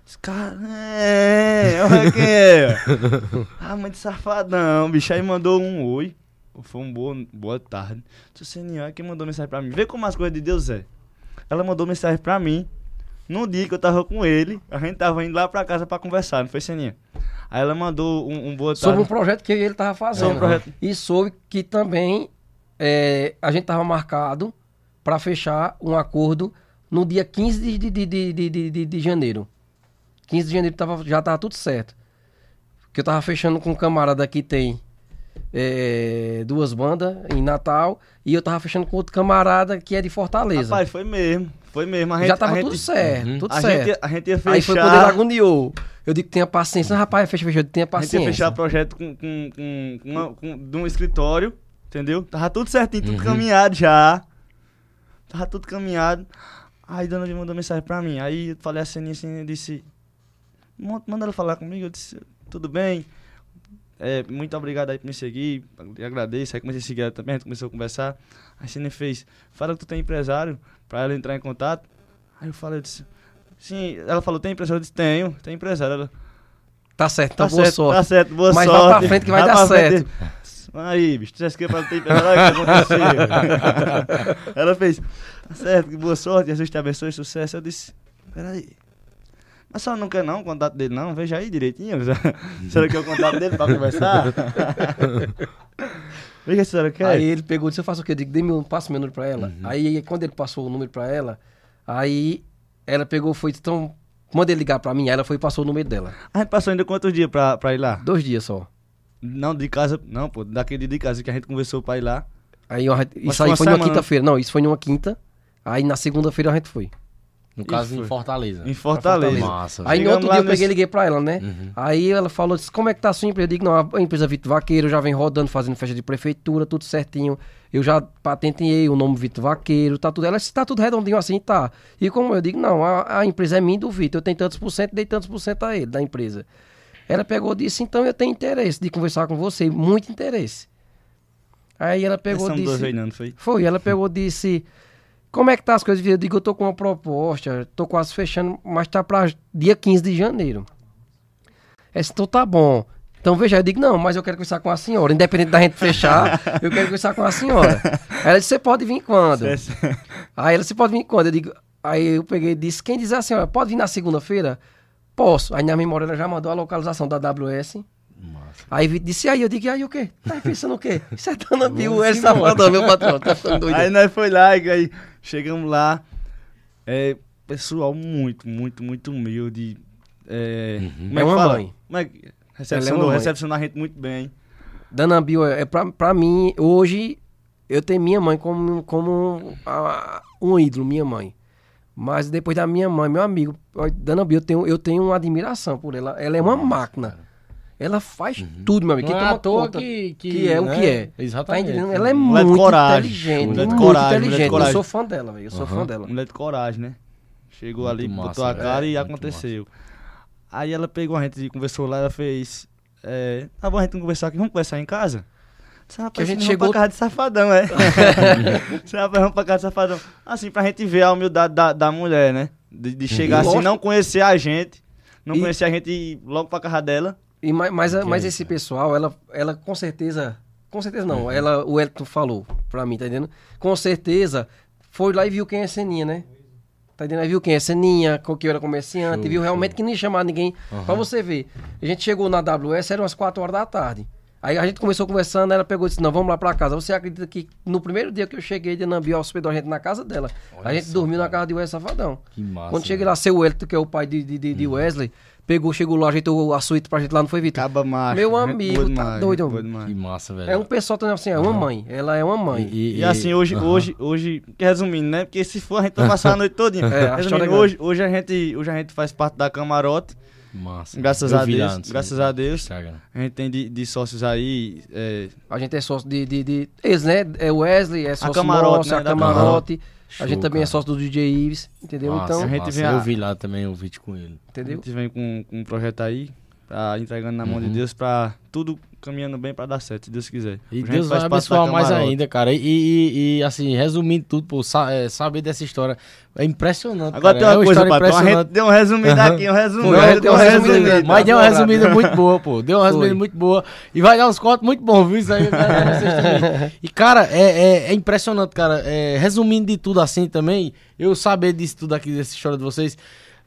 Esse cara, é, olha quem é. ah, mãe de Safadão, bicho. Aí mandou um oi. Foi um boa, boa tarde. Disse, Seninho, é quem mandou mensagem pra mim. Vê como as coisas de Deus é. Ela mandou mensagem pra mim. No dia que eu tava com ele, a gente tava indo lá pra casa pra conversar, não foi, Seninha? Aí ela mandou um, um boa tarde. Sobre um projeto que ele tava fazendo. Um projeto. E soube que também é, a gente tava marcado pra fechar um acordo no dia 15 de, de, de, de, de, de, de janeiro. 15 de janeiro tava, já tava tudo certo. Que eu tava fechando com um camarada que tem é, duas bandas em Natal. E eu tava fechando com outro camarada que é de Fortaleza. Rapaz, foi mesmo. Foi mesmo. A gente, já tava a tudo gente, certo, tudo a certo. gente, a gente ia fechar. Aí foi quando ele agoniou. Eu digo que tenha paciência. Não, rapaz, fecha, fecha. Eu digo, tenha A gente ia paciência. fechar o projeto com, com, com, com, uma- com- de um escritório, entendeu? Tava tudo certinho, tudo caminhado já. Tava tudo caminhado. Aí Dona Di mandou mensagem pra mim. Aí eu falei assim, assim, eu disse, "Mo- manda ela falar comigo. Eu disse, tudo bem. É, muito obrigado aí por me seguir. Eu agradeço. Aí comecei a seguir ela também, a gente começou a conversar. Aí a Cine fez, fala que tu tem empresário pra ela entrar em contato. Aí eu falei, eu disse, sim. Ela falou, tem empresário? Eu disse, tenho, tem empresário. Ela, Tá certo, então Tá boa certo, sorte. tá certo, boa Mas sorte. vai pra frente que vai dar pra frente. certo. Aí, bicho, tu já esqueceu pra não ter olha o que aconteceu. Ela fez, tá certo, boa sorte, Jesus te abençoe, sucesso. Eu disse, peraí. Mas só não quer não o contato dele não, veja aí direitinho. Será que é o contato dele pra conversar? Veja se a senhora quer. Aí ele pegou e disse, eu faço o quê? Eu digo, dê meu, passa o meu número pra ela. Aí quando ele passou o número pra ela, aí ela pegou, foi, então, manda ele ligar pra mim. Aí ela foi e passou o número dela. A gente passou ainda quantos dias pra, pra ir lá? Dois dias só. Não, de casa, não, pô, daquele dia de casa que a gente conversou pra ir lá. Aí Mas isso foi aí foi numa quinta-feira. Não, isso foi numa quinta. Aí na segunda-feira a gente foi. No caso, Isso. em Fortaleza. Em Fortaleza. Massa, Aí no outro dia eu peguei e liguei pra ela, né? Uhum. Aí ela falou, disse, como é que tá a sua empresa? Eu digo, não, a empresa Vitor Vaqueiro já vem rodando, fazendo festa de prefeitura, tudo certinho. Eu já patenteei o nome Vitor Vaqueiro, tá tudo. Ela disse, tá tudo redondinho assim, tá. E como eu digo, não, a, a empresa é minha do Vitor, eu tenho tantos por cento, dei tantos por cento a ele, da empresa. Ela pegou e disse, então eu tenho interesse de conversar com você, muito interesse. Aí ela pegou e São dois disse... não, não foi? Foi, ela pegou e disse: Como é que tá as coisas? Eu digo: Eu tô com uma proposta, tô quase fechando, mas tá pra dia 15 de janeiro. Disse: Então tá bom. Então veja, eu digo: Não, mas eu quero conversar com a senhora. Independente da gente fechar, eu quero conversar com a senhora. Ela disse: Você pode vir quando? Aí ela disse: Pode vir quando? Eu digo: Aí eu peguei e disse: Quem diz assim, ó, pode vir na segunda-feira? Posso. Aí na memória ela já mandou a localização da AWS. Aí disse, aí eu digo, aí o quê? Tá pensando o quê? Na bio, ele tá falando, meu patrão, tá ficando doido. Aí nós foi lá e aí chegamos lá. É, pessoal muito, muito, muito humilde. É, como É que uma fala? mãe. Como é Ela é recepcionou, recepcionou a gente muito bem. Dana Bio, é pra, pra mim, hoje, eu tenho minha mãe como, como a- um ídolo, minha mãe. Mas depois da minha mãe, meu amigo, ó, Dana Bio, eu tenho, eu tenho uma admiração por ela. Ela é uma máquina. Ela faz tudo, meu amigo. Não Quem é toma conta que, que, que é o né? que é. Tá Exatamente. entendendo? Ela é Mulher muito coragem. inteligente, Mulher de muito coragem, mulher de inteligente. Eu coragem. sou fã dela, velho. Eu sou fã dela. Mulher de coragem, né? Chegou Muito ali, massa, botou a cara e Muito aconteceu. Aí ela pegou a gente e conversou lá, ela fez. É, tá bom, a gente não conversar aqui, vamos conversar em casa? Disse, rapaz, Que a gente chegou- pra casa de safadão, é. Disse, rapaz, vamos pra casa de safadão. Assim, pra gente ver a humildade da, da mulher, né? De, de chegar assim, Lógico. não conhecer a gente, não E- conhecer a gente e ir logo pra casa dela. E, ma- mas, a- Que mas é esse pessoal, ela, ela com certeza. Com certeza não. Ela, o Elton falou pra mim, tá entendendo? Com certeza foi lá e viu quem é Seninha, né? Tá entendendo? Aí viu quem é Seninha, qual que era comerciante, Show, viu realmente show. que nem chamar ninguém. Pra você ver. A gente chegou na AWS, eram umas 4 horas da tarde. Aí a gente começou conversando, ela pegou e disse, não, vamos lá pra casa. Você acredita que no primeiro dia que eu cheguei de Nambi, hospedou a gente na casa dela. a gente dormiu na casa de Wesley Safadão. Que massa. Quando cheguei lá, seu Wellington, que é o pai de, de, de- de Wesley, pegou, chegou lá, ajeitou a suíte pra gente lá, não foi, Vitor? Caba macho. Meu gente amigo, tá doido, demais. Que massa, velho. É um pessoal também assim, é uma mãe. Ela é uma mãe. E assim, hoje, hoje, hoje, que resumindo, né? Porque se for, a gente vai passar a noite todinha. É, a resumindo, é grande. hoje, hoje, a gente, hoje a gente faz parte da camarote, Massa. graças Eu a Deus, antes, graças no a Deus. Instagram. A gente tem de, de sócios aí, é, A gente é sócio de, de, de- Eles, né? É Wesley, é sócio Camarote, nosso, né, a Camarote. A Show, gente também é cara. sócio do DJ Ives, entendeu? Massa, então, a gente vê a- Eu vi lá também o vídeo com ele. a entendeu? gente vem com, com um projeto aí, pra, entregando na mão Uhum. de Deus pra tudo caminhando bem pra dar certo, se Deus quiser. E Deus vai abençoar mais ainda, cara. E, e- e, assim, resumindo tudo, pô, é, saber dessa história é impressionante. Agora cara. tem uma é coisa, história patrão. A gente deu um resumida Aham. aqui, um resumido. Gente deu um resumida. Mas deu uma resumida muito boa, pô. Deu uma resumida muito boa. E vai dar uns cortes muito bons, viu? Isso aí também. E, cara, é, é, é impressionante, cara. É, resumindo de tudo assim também, eu saber disso tudo aqui, dessa história de vocês.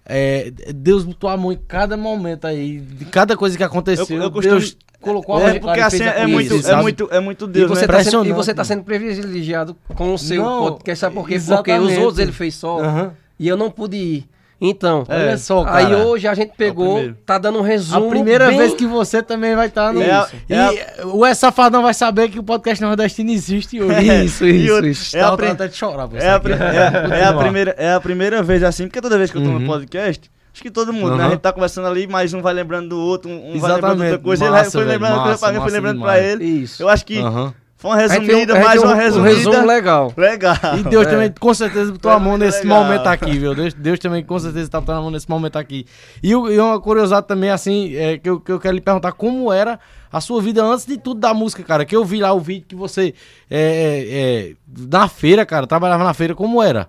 É, Deus botou a mão em cada momento aí, de cada coisa que aconteceu. Eu- eu costumo- Deus colocou a É mão porque assim, é muito, é muito, é muito E Deus, você, né? tá sendo, e você tá sendo privilegiado com o seu Não, podcast, sabe por quê? Porque os outros ele fez só Aham. e eu não pude ir. Então, Olha É. só, cara. aí hoje a gente pegou, primeiro. tá dando um A resumo. primeira bem- vez que você também vai estar no. É a- e é o S Safadão vai saber que o podcast nordestino existe hoje. Isso, E isso, isso. É a, até de chorar, você é, a é- é a primeira, é a primeira vez assim, porque toda vez que eu tô Uhum. no podcast, acho que todo mundo, né? A Uhum. gente tá conversando ali, mais um vai lembrando do outro, um, um vai lembrando de Exatamente. outra coisa. Massa, ele foi velho, lembrando coisa pra mim, massa, foi lembrando massa pra ele. Isso. Eu acho que Aham. Foi uma tem um- resumida, mais tem uma um- resumida. Um resumo legal. Legal. E Deus É. também, com certeza, botou a mão nesse legal. momento aqui, viu? Deus, Deus também, com certeza, tá botando a mão nesse momento aqui. E, e uma curiosidade também, assim, é, que, eu, que eu quero lhe perguntar, como era a sua vida antes de tudo da música, cara? Que eu vi lá o vídeo que você, é, é, é, na feira, cara, trabalhava na feira, como era?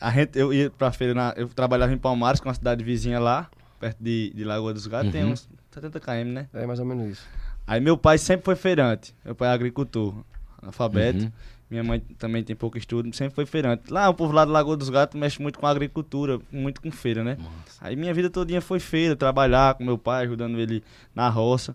A gente, eu ia pra feira, na- eu trabalhava em Palmares, com uma cidade vizinha lá, perto de, de Lagoa dos Gatos, tem Uhum. uns 70 km, né? É mais ou menos isso. Aí meu pai sempre foi feirante, meu pai é agricultor, analfabeto. Uhum. Minha mãe também tem pouco estudo, sempre foi feirante. Lá o povo lá do Lagoa dos Gatos mexe muito com agricultura, muito com feira, né? Aí minha vida todinha foi feira, trabalhar com meu pai, ajudando ele na roça.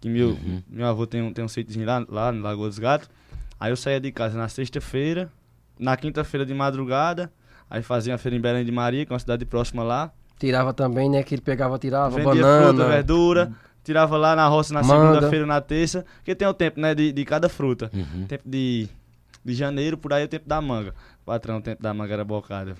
Que meu, Uhum. meu avô tem um, tem um sítiozinho lá, lá no Lagoa dos Gatos. Aí eu saía de casa na sexta-feira, na quinta-feira de madrugada, aí fazia a feira em Belém de Maria, que é uma cidade próxima lá. Tirava também, né? Que ele pegava, tirava Vendia banana. fruta, verdura, tirava lá na roça na segunda-feira, na terça, porque tem o tempo, né, de, de cada fruta. Uhum. Tempo de, de janeiro, por aí é o tempo da manga. Patrão, o tempo da manga era bocada.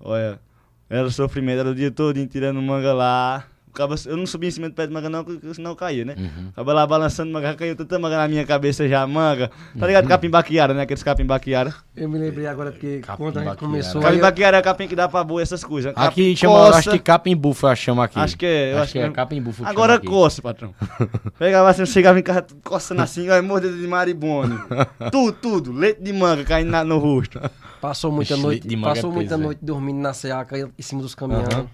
Olha, era sofrimento, era o dia todo tirando manga lá. Acaba- Eu não subia em cima do pé de manga não, porque senão eu caía, né? Uhum. Acaba lá balançando manga, caiu tanta manga na minha cabeça já, manga. Tá ligado? Capim baquiara, né? Aqueles capim baquiara. Eu me lembrei agora porque Capim quando a gente começou. Capim eu- baquiara é capim que dá pra boi, essas coisas. Aqui Capim chama, coça. acho que capim bufo, eu chamo aqui. Acho que é, eu acho, acho que é que- capim bufo. Agora chama aqui. coça, patrão. Pegava assim, chegava em casa coçando assim, vai mordida de maribone. tudo, tudo. Leite de manga caindo na- no rosto. Passou muita Ixi, noite, de manga passou é muita peso, noite dormindo na seaca em cima dos caminhões. Aham.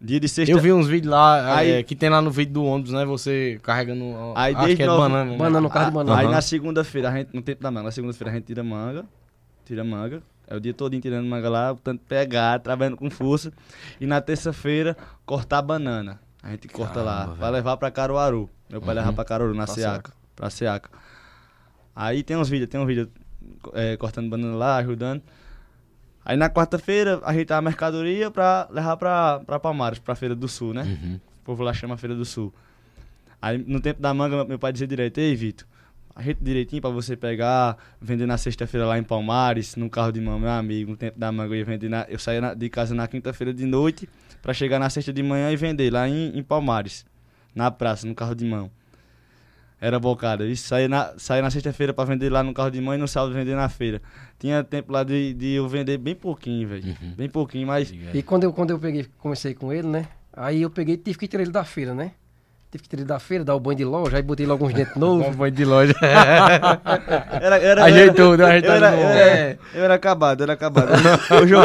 Dia de sexta. Eu vi uns vídeos lá, Aí- é, que tem lá no vídeo do ônibus, né? Você carregando. Aí desde é banana. né? Banana no carro de banana. Aí na segunda-feira, a gente, no tempo da manga, na segunda-feira a gente tira manga. Tira manga. É o dia todo tirando manga lá, tanto pegar, trabalhando com força. E na terça-feira, cortar banana. A gente corta lá, Caramba, vai levar pra Caruaru. Meu pai Uhum. leva pra Caruaru, na Pra Seaca. Pra Seaca. Aí tem uns vídeos, tem um vídeo é, cortando banana lá, ajudando. Aí na quarta-feira, ajeitar a mercadoria pra levar pra, pra Palmares, pra Feira do Sul, né? Uhum. O povo lá chama Feira do Sul. Aí no tempo da manga, meu pai dizia direito, ei Vitor, ajeita direitinho pra você pegar, vender na sexta-feira lá em Palmares, no carro de mão, meu amigo. No tempo da manga eu ia vender na, eu saía na- de casa na quinta-feira de noite pra chegar na sexta de manhã e vender lá em, em Palmares, na praça, no carro de mão. Era bocada. Isso saía na, saía na sexta-feira pra vender lá no carro de mão e no sábado vender na feira. Tinha tempo lá de, de eu vender bem pouquinho, velho. Uhum. Bem pouquinho, mas E quando eu, quando eu peguei, comecei com ele, né? Aí eu peguei tive que tirar ele da feira, né? Tive que tirar ele da feira, dar o banho de loja, aí botei logo uns dentes novos. Foi de loja. Era, era, Ajeitou, era, eu, era, eu, era, eu era acabado, era acabado. Hoje eu,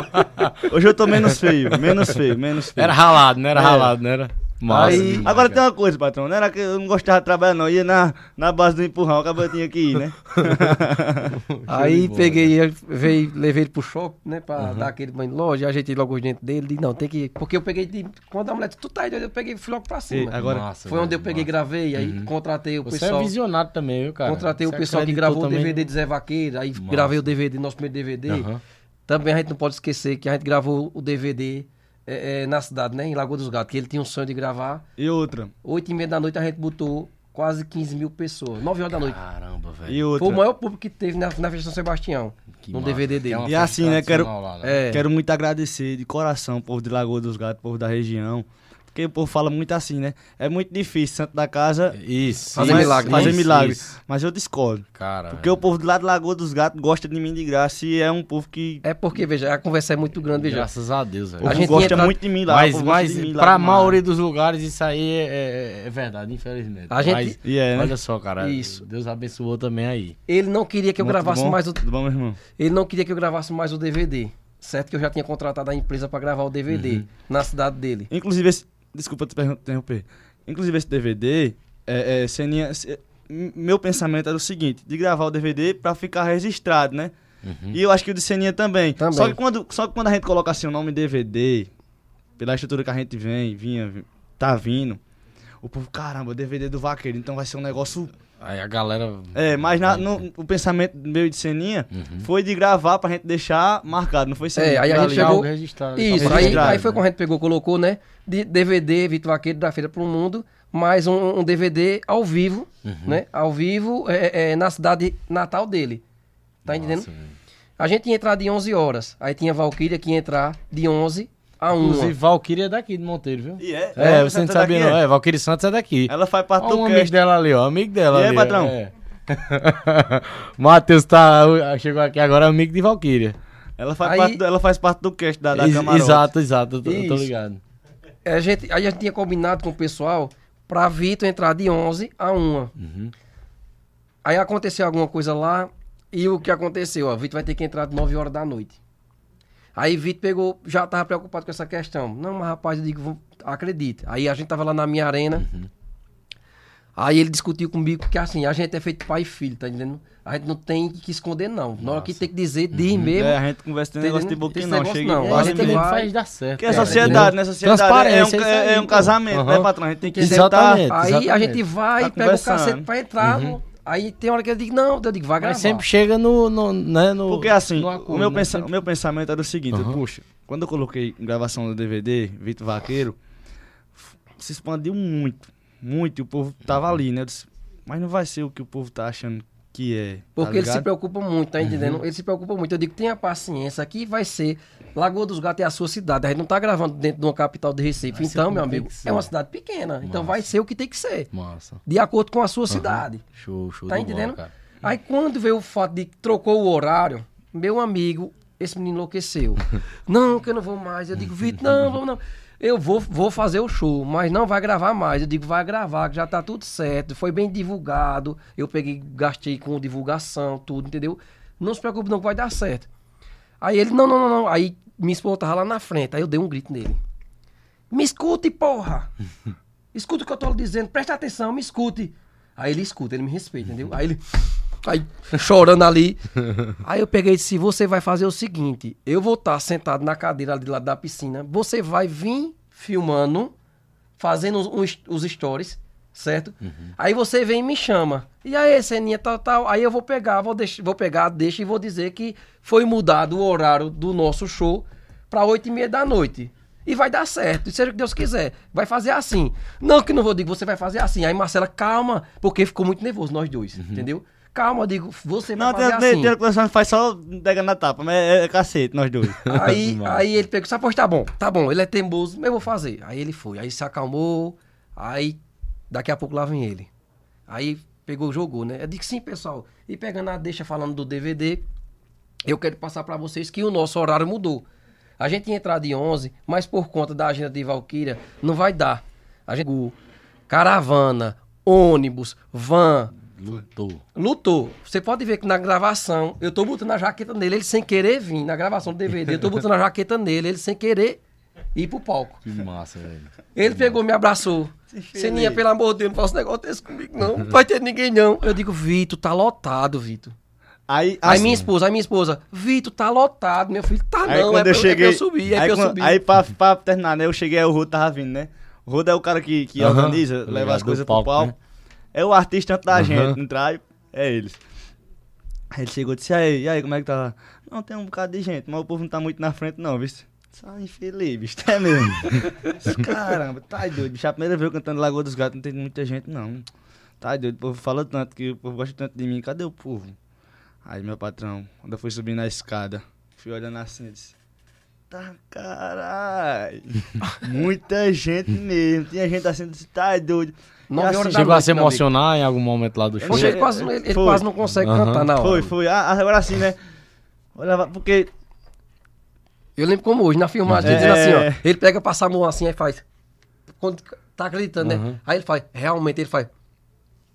hoje eu tô menos feio, menos feio, menos feio. Era ralado, não era É. ralado, não era? Aí- Agora tem uma coisa, patrão. Não era que eu não gostava de trabalhar, não. Ia na, na base do empurrão, acabou tinha que ir, né? Aí bola, peguei ele, veio, levei ele pro shopping, né? Pra Uhum. dar aquele banho de loja, ajeitei logo os dentes dele. Disse, não, tem que. Porque eu peguei. de- Quando a mulher disse, tu tá aí, doido?" eu peguei e fui logo pra cima. agora- Massa, Foi onde eu peguei e massa. gravei, aí contratei o Você pessoal. é visionário também, viu, cara? Contratei Você o pessoal que gravou também. o DVD de Zé Vaqueiro, aí Massa. gravei o DVD, nosso primeiro DVD. Aham. Também a gente não pode esquecer que a gente gravou o DVD é, é, na cidade, né? Em Lagoa dos Gatos, que ele tinha um sonho de gravar. E outra. Oito e meia da noite a gente botou quase 15 mil pessoas. 9 horas da noite. Caramba, velho. E outra. Foi o maior público que teve na, na festa de São Sebastião. Que no massa. DVD dele. É E assim, né, quero- lá, né? É. Quero muito agradecer de coração o povo de Lagoa dos Gatos, o povo da região. Porque o povo fala muito assim, né? É muito difícil, Santo da Casa, Isso. Fazer isso, milagre, fazer isso, milagre. isso. Mas eu discordo. Cara, Porque o povo lá de Lagoa dos Gatos gosta de mim de graça e é um povo que É porque, veja, a conversa é muito grande, veja. graças a Deus, velho. A gente gosta entra- muito de mim lá. Mas, mas mim lá pra demais. maioria dos lugares isso aí é, é- é verdade, infelizmente. A gente- Mas, E é, né? olha só, cara. Isso. Deus abençoou também aí. Ele não queria que eu Muito gravasse bom. mais o. Tudo bom, meu irmão? Ele não queria que eu gravasse mais o DVD. Certo que eu já tinha contratado a empresa pra gravar o DVD Uhum. na cidade dele. Inclusive, esse... desculpa te interromper. Inclusive, esse DVD, é, é, Seninha, se- meu pensamento era o seguinte: de gravar o DVD pra ficar registrado, né? Uhum. E eu acho que o de Seninha também. Também. Só, que quando, só que quando a gente coloca assim o nome DVD, pela estrutura que a gente vem, vinha, vi- tá vindo, o povo, caramba, DVD do vaqueiro, então vai ser um negócio. Aí a galera. É, mas na- no- o pensamento meu de Seninha foi de gravar pra gente deixar marcado, não foi Seninha? É, aí a gente chegou- algo registrado. Isso, aí, registrado, aí foi né? quando a gente pegou, colocou, né? De DVD, Vitor Vaqueiro da Feira pro Mundo, mais um, um DVD ao vivo, Uhum. né? Ao vivo é, é, na cidade natal dele. Tá entendendo? Nossa, velho. A gente ia entrar de 11 horas. Aí tinha Valkyria que ia entrar de 11 a 1. Inclusive, Valkyria é daqui de Monteiro, viu? E é, É, é, você não tá sabia não. é? É, Valkyrie Santos é daqui. Ela faz parte do um amigo cast. dela ali, ó. Amigo dela E aí, ali. patrão? É. Matheus tá, chegou aqui agora, amigo de Valkyria. Ela faz, Aí- parte, do, ela faz parte do cast da, da Ex- camarote. exato, exato, eu tô, eu tô ligado. A gente, aí a gente tinha combinado com o pessoal pra Vitor entrar de 11 a 1. Uhum. Aí aconteceu alguma coisa lá e o que aconteceu? Ó, Vitor vai ter que entrar de 9 horas da noite. Aí Vitor pegou, já tava preocupado com essa questão. Não, mas rapaz, eu digo, acredita. Aí a gente tava lá na minha arena. Aí ele discutiu comigo que assim, a gente é feito pai e filho, tá entendendo? A gente não tem que esconder, não. Na hora que tem que dizer, diz mesmo. É, a gente conversa, tem negócio de boquinha não. negócio Chega não. e A gente vai- faz dar certo. Que é sociedade, né? Sociedade é um, é, aí, é um pô. casamento, Aham. né, patrão? A gente tem que Exatamente. sentar. Aí a gente vai, Tá pega o cacete pra entrar. no- Aí tem hora que eu digo, não, eu digo, vai gravar. Mas sempre chega no, no, né, no Porque assim, no o, acordo, meu né? pensa- Sempre- o meu pensamento era o seguinte, Aham. puxa, quando eu coloquei gravação do DVD, Vitor Vaqueiro, se expandiu muito, muito, e o povo tava ali, né? Eu disse, mas não vai ser o que o povo tá achando que é. tá Porque ele se preocupa muito, tá entendendo? Uhum. Ele se preocupa muito. Eu digo, tenha paciência, aqui vai ser. Lagoa dos Gatos é a sua cidade. A gente não tá gravando dentro de uma capital de Recife. Vai então, meu amigo, é uma cidade pequena. Então vai ser o que tem que ser. Massa. De acordo com a sua cidade. Show, show Tá de entendendo? Aí quando veio o fato de que trocou o horário, meu amigo, esse menino enlouqueceu. não, que eu não vou mais. Eu digo, Vitor, não, vamos não. Eu vou, vou fazer o show, mas não vai gravar mais. Eu digo, vai gravar, que já tá tudo certo. Foi bem divulgado. Eu peguei, gastei com divulgação, tudo, entendeu? Não se preocupe, não, que vai dar certo. Aí ele, não, não, não, não. Aí minha esposa tava lá na frente. Aí eu dei um grito nele. Me escute, porra! Escuta o que eu tô lhe dizendo, presta atenção, me escute. Aí ele escuta, ele me respeita, entendeu? Aí ele. Aí, chorando ali. Aí eu peguei e disse: você vai fazer o seguinte: eu vou estar sentado na cadeira ali do lado da piscina, você vai vir filmando, fazendo os, os- os stories, certo? Aí você vem e me chama. E aí, Seninha, tal, tal. Aí eu vou pegar, vou, deix- vou pegar, deixa e vou dizer que foi mudado o horário do nosso show pra oito e meia da noite. E vai dar certo, e seja o que Deus quiser. Vai fazer assim. Não que não vou dizer, você vai fazer assim. Aí Marcela, calma, porque ficou muito nervoso nós dois, entendeu? Calma, eu digo, você vai Não, tem, fazer tem, assim. tem a que faz só pega na tapa, mas é, é cacete, nós dois. Aí, aí ele pegou, sabe, pois tá bom, tá bom, ele é teimoso, mas eu vou fazer. Aí ele foi, aí se acalmou, aí daqui a pouco lá vem ele. Aí pegou, jogou, né? Eu disse sim, pessoal. E pegando a deixa falando do DVD, eu quero passar pra vocês que o nosso horário mudou. A gente ia entrar de 11, mas por conta da agenda de Valkyria, não vai dar. A gente caravana, ônibus, van, Lutou. lutou. Você pode ver que na gravação, eu tô botando a jaqueta nele, ele sem querer vir. Na gravação do DVD, eu tô botando a jaqueta nele, ele sem querer ir pro palco. Que massa, velho. Ele pegou, me abraçou. Seninha, pelo amor de Deus, não faça um negócio desse comigo, não. Não vai ter ninguém, não. Eu digo, Vitor, tá lotado, Vitor. Aí, Aí assim, minha esposa, aí minha esposa, Vitor, tá lotado. Meu filho, tá Aí não. quando é eu é cheguei. eu subir, é aí, eu quando- subir. aí pra, pra terminar, né? Eu cheguei, aí o Rodo tava vindo, né? O Rodo é o cara que, que Aham, organiza, tô leva as coisas palco, pro palco. né? É o artista antes da Aham. gente, entrar, é eles. Aí ele chegou e disse, e aí, e aí, como é que tá? Não, tem um bocado de gente, mas o povo não tá muito na frente não, viu? Só infeliz, bicho, é mesmo. Caramba, tá doido, bicho, a primeira vez eu cantando Lagoa dos Gatos não tem muita gente não. Tá doido, o povo fala tanto que o povo gosta tanto de mim, cadê o povo? Aí meu patrão, quando eu fui subir na escada, fui olhando assim e disse, tá caralho, muita gente mesmo, tinha gente assim, disse, tá doido. E assim, Chegou a se emocionar em algum momento lá do show? Poxa, ele quase, ele, quase não consegue Aham. cantar na hora. Foi, foi, ah, agora assim, né, olhava, porque Eu lembro como hoje, na filmagem, É. ele dizendo assim, ó. Ele pega, passa a mão assim, aí faz. Quando tá acreditando, Uhum. né? Aí ele faz, realmente, ele faz.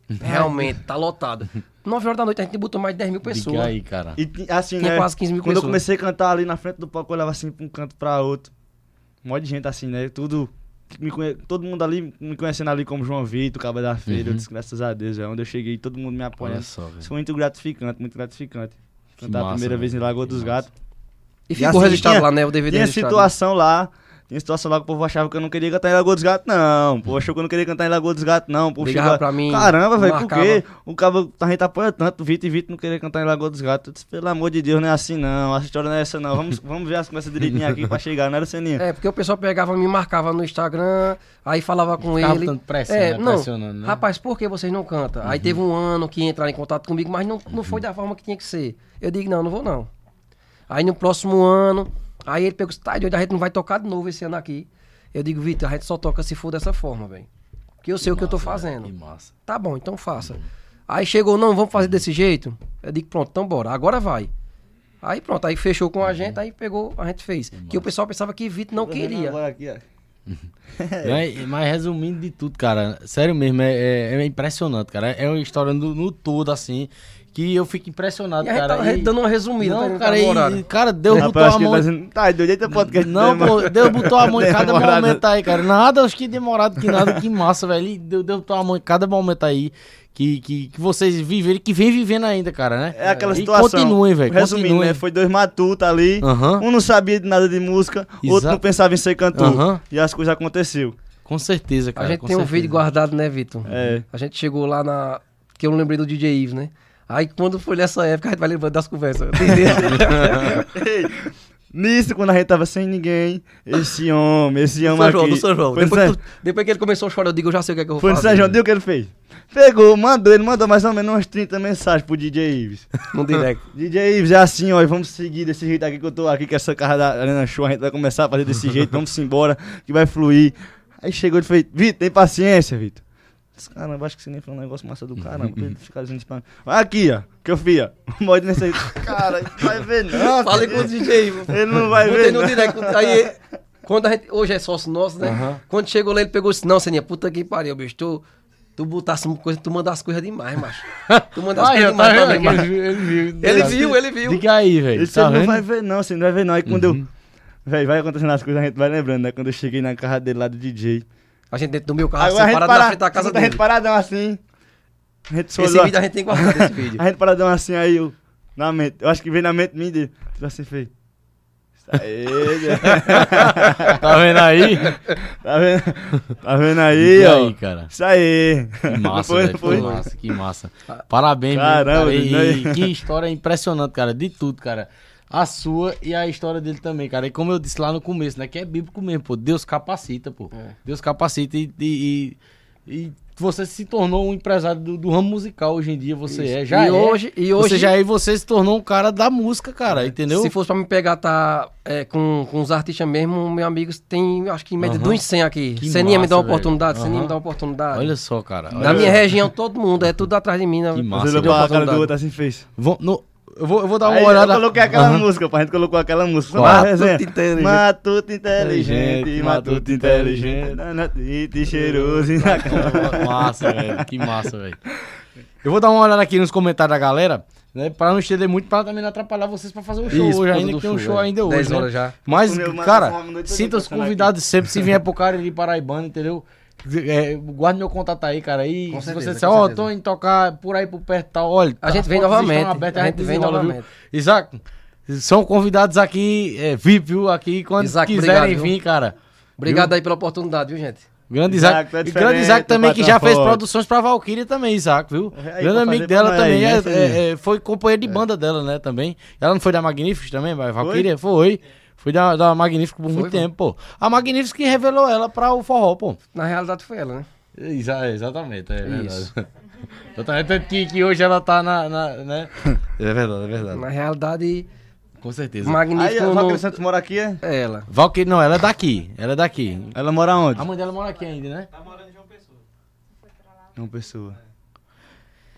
Realmente, tá lotado. 9 horas da noite a gente botou mais de 10 mil pessoas. Diga aí, cara. E assim, Tinha né? quase 15 mil Quando eu pessoas. comecei a cantar ali na frente do palco, eu olhava assim pra um canto pra outro. Um monte de gente assim, né? Tudo. conhe- Todo mundo ali me conhecendo ali como João Vitor, Cabo da Feira. Eu Uhum. disse, graças a Deus, é onde eu cheguei, todo mundo me Olha apoiando. só, velho. Isso foi muito gratificante, muito gratificante. Cantar a massa, primeira vez em Lagoa que dos massa. Gatos. E E ficou assim, registrado tinha- lá, né? O DVD Tinha situação lá. Tinha situação lá que o povo achava que eu não queria cantar em Lagoa dos Gatos, não. O povo achou que eu não queria cantar em Lagoa dos Gatos, não. O povo Ligava chegava- pra mim, Caramba, velho, por quê? O cabo, a gente apoia tanto, o Vitor e Vitor não queria cantar em Lagoa dos Gatos. Eu disse, pelo amor de Deus, não é assim não. A história não é essa não. Vamos, vamos ver as conversas direitinho aqui pra chegar, não era ceninha. É, porque o pessoal pegava, me marcava no Instagram, aí falava com Ficava ele. botando pressão, é, né? não, Pressionando, né? rapaz, por que vocês não cantam? Aí teve um ano que entraram em contato comigo, mas não, não foi da forma que tinha que ser. Eu digo, não, não vou não. Aí no próximo ano, aí ele pegou, tá doido, a gente não vai tocar de novo esse ano aqui. Eu digo, Vitor, a gente só toca se for dessa forma, velho. Porque eu sei o que eu tô Massa, fazendo. Que massa. Tá bom, então faça. Aí chegou, não, vamos fazer desse jeito. Eu digo, pronto, então bora, agora vai. Aí pronto, aí fechou com a gente, aí pegou, a gente fez. Que o pessoal pensava que Vitor não queria. Agora aqui, ó. Mas, mas resumindo de tudo, cara, sério mesmo, é, é- é impressionante, cara. É uma história no, no todo, assim, que eu fico impressionado, E cara. tá E- dando uma resumida Não, gente cara, uma e, e, cara, Deus botou Rapaz, acho a mão. tá dizendo, tá doido, eita podcast. Não, pô? Deus botou a mão em cada Demorado. momento aí, cara. Nada, acho que demorado que nada, que massa, velho. E Deus, Deus botou a mão em cada momento aí que, que, que vocês viveram, que vem vivendo ainda, cara, né? É aquela E situação. continuem, velho. Resumindo, continuem. né? Foi dois matutos ali. Um não sabia de nada de música, outro Exato. não pensava em ser cantor. Aham. E as coisas aconteceu. Com certeza, cara. A gente tem um certeza. vídeo guardado, né, Vitor? É. A gente chegou lá na. Que eu não lembrei do DJ Ives, né? Aí quando foi nessa época, a gente vai lembrando das conversas. Entendeu? Nisso, quando a gente tava sem ninguém, esse homem, esse homem São João, aqui. do São João. Foi no Depois, São- depois que ele começou a chorar, eu digo, eu já sei o que é que eu vou Foi no fazer. São João, deu o que ele fez? Pegou, mandou, ele mandou mais ou menos umas 30 mensagens pro DJ Ives. No direct. DJ Ives, é assim, ó, vamos seguir desse jeito aqui que eu tô aqui, que essa casa da Arena Show, a gente vai começar a fazer desse jeito, vamos embora, que vai fluir. Aí chegou e fez, Vitor, tem paciência, Vitor. Disse, Caramba, acho que você nem foi um negócio massa do caramba, pra ele ficar dizendo isso pra mim. Olha aqui, ó, que eu fiz, ó, morde nesse aí. Cara, vai ver não. Falei com o DJ. Ele não vai Botei ver no não. direct. Aí, quando a gente. Hoje é sócio nosso, né? Aham. Quando chegou lá, ele pegou e disse: Não, Seninha, puta que pariu, bicho. Tu, tu botasse uma coisa, tu manda as coisas demais, macho. Tu manda as Aí, coisas ó, tá demais mim, Ele macho. viu, ele viu. Ele viu, ele viu. Diga aí, velho. Ele Tá não vai ver não, você não vai ver não. Aí quando eu... Véi, vai acontecendo as coisas, a gente vai lembrando, né? Quando eu cheguei na casa dele lá do DJ. A gente dentro do meu carro, Agora a gente separado na para, frente da casa a gente dele. paradão assim. A gente só Esse olhou- vídeo a gente tem guardado, esse vídeo. A gente paradão assim, aí eu... Na mente, eu acho que veio na mente minha dele. Tipo assim, aí, né? Tá vendo aí? tá vendo? Tá vendo aí, Diga ó? aí, cara. Isso aí. Que massa, foi, não Que foi? massa, que massa. Parabéns, Caramba, mesmo, cara. E, que história impressionante, cara. De tudo, cara. A sua e a história dele também, cara. E como eu disse lá no começo, né? Que é bíblico mesmo, pô. Deus capacita, pô. É. Deus capacita e, e, e- e você se tornou um empresário do, do ramo musical hoje em dia. Você Isso. é. Já E é. hoje- e Você hoje- já é e você se tornou um cara da música, cara. Entendeu? Se fosse pra me pegar, tá é, com, com os artistas mesmo, meus amigos tem, acho que em média Aham. de uns 100 aqui. Que Seninha me dá uma oportunidade, velho. Seninha me dá uma oportunidade. Olha só, cara. Na Olha minha só. região, todo mundo, é tudo atrás de mim. Né? Que massa, Você olhou pra cara do outro assim, fez. Vão- no- eu, vou, eu vou dar uma Aí olhada. eu coloquei aquela Aham. música, pô. A gente colocou aquela música. Matuto inteligente. Matuto inteligente, matuto inteligente. nanatite, cheiroso e na cama. Massa, velho. Que massa, velho. Eu vou dar uma olhada aqui nos comentários da galera. Né, pra não estender muito, pra também não atrapalhar vocês pra fazer o show Isso, hoje, ainda que tem um show, é. ainda hoje. 10 né? horas já. Mas, cara, sinta os convidados sempre, se vier pro cara de Paraibano, entendeu? É, guarde meu contato aí, cara. Aí, Com se certeza, você disser, ó, certeza. tô indo tocar por aí por perto e tal, olha. A gente vem novamente, abertas, a gente vem desenrola, viu? novamente. Isaac, são convidados aqui, é, VIP, viu? Aqui, quando Isaac, quiserem obrigado, viu? vir, cara. Obrigado aí pela oportunidade, viu, gente? Grande Isaac, Isaac, tá e grande Isaac também, que já fez forte. produções pra Valkyria também, Isaac, viu? Aí, grande amigo dela também, aí, é- filho? é- é, foi companheiro de banda dela, né, também. Ela não foi da Magníficos também, mas Valkyria? Foi. Foi da, da Magníficos por muito foi. tempo, pô. A Magníficos que revelou ela pra o forró, pô. Na realidade foi ela, né? Exa- exatamente, é Isso. verdade. Exatamente, tanto que, que hoje ela tá na, na- né? É verdade, é verdade. Na realidade, Com certeza. Aí, magnífico a no... Valkyrie Santos mora aqui, é? É ela. Valkyria, não, ela é daqui. Ela é daqui. Ela mora onde? A mãe dela mora aqui ainda, né? Uma pessoa.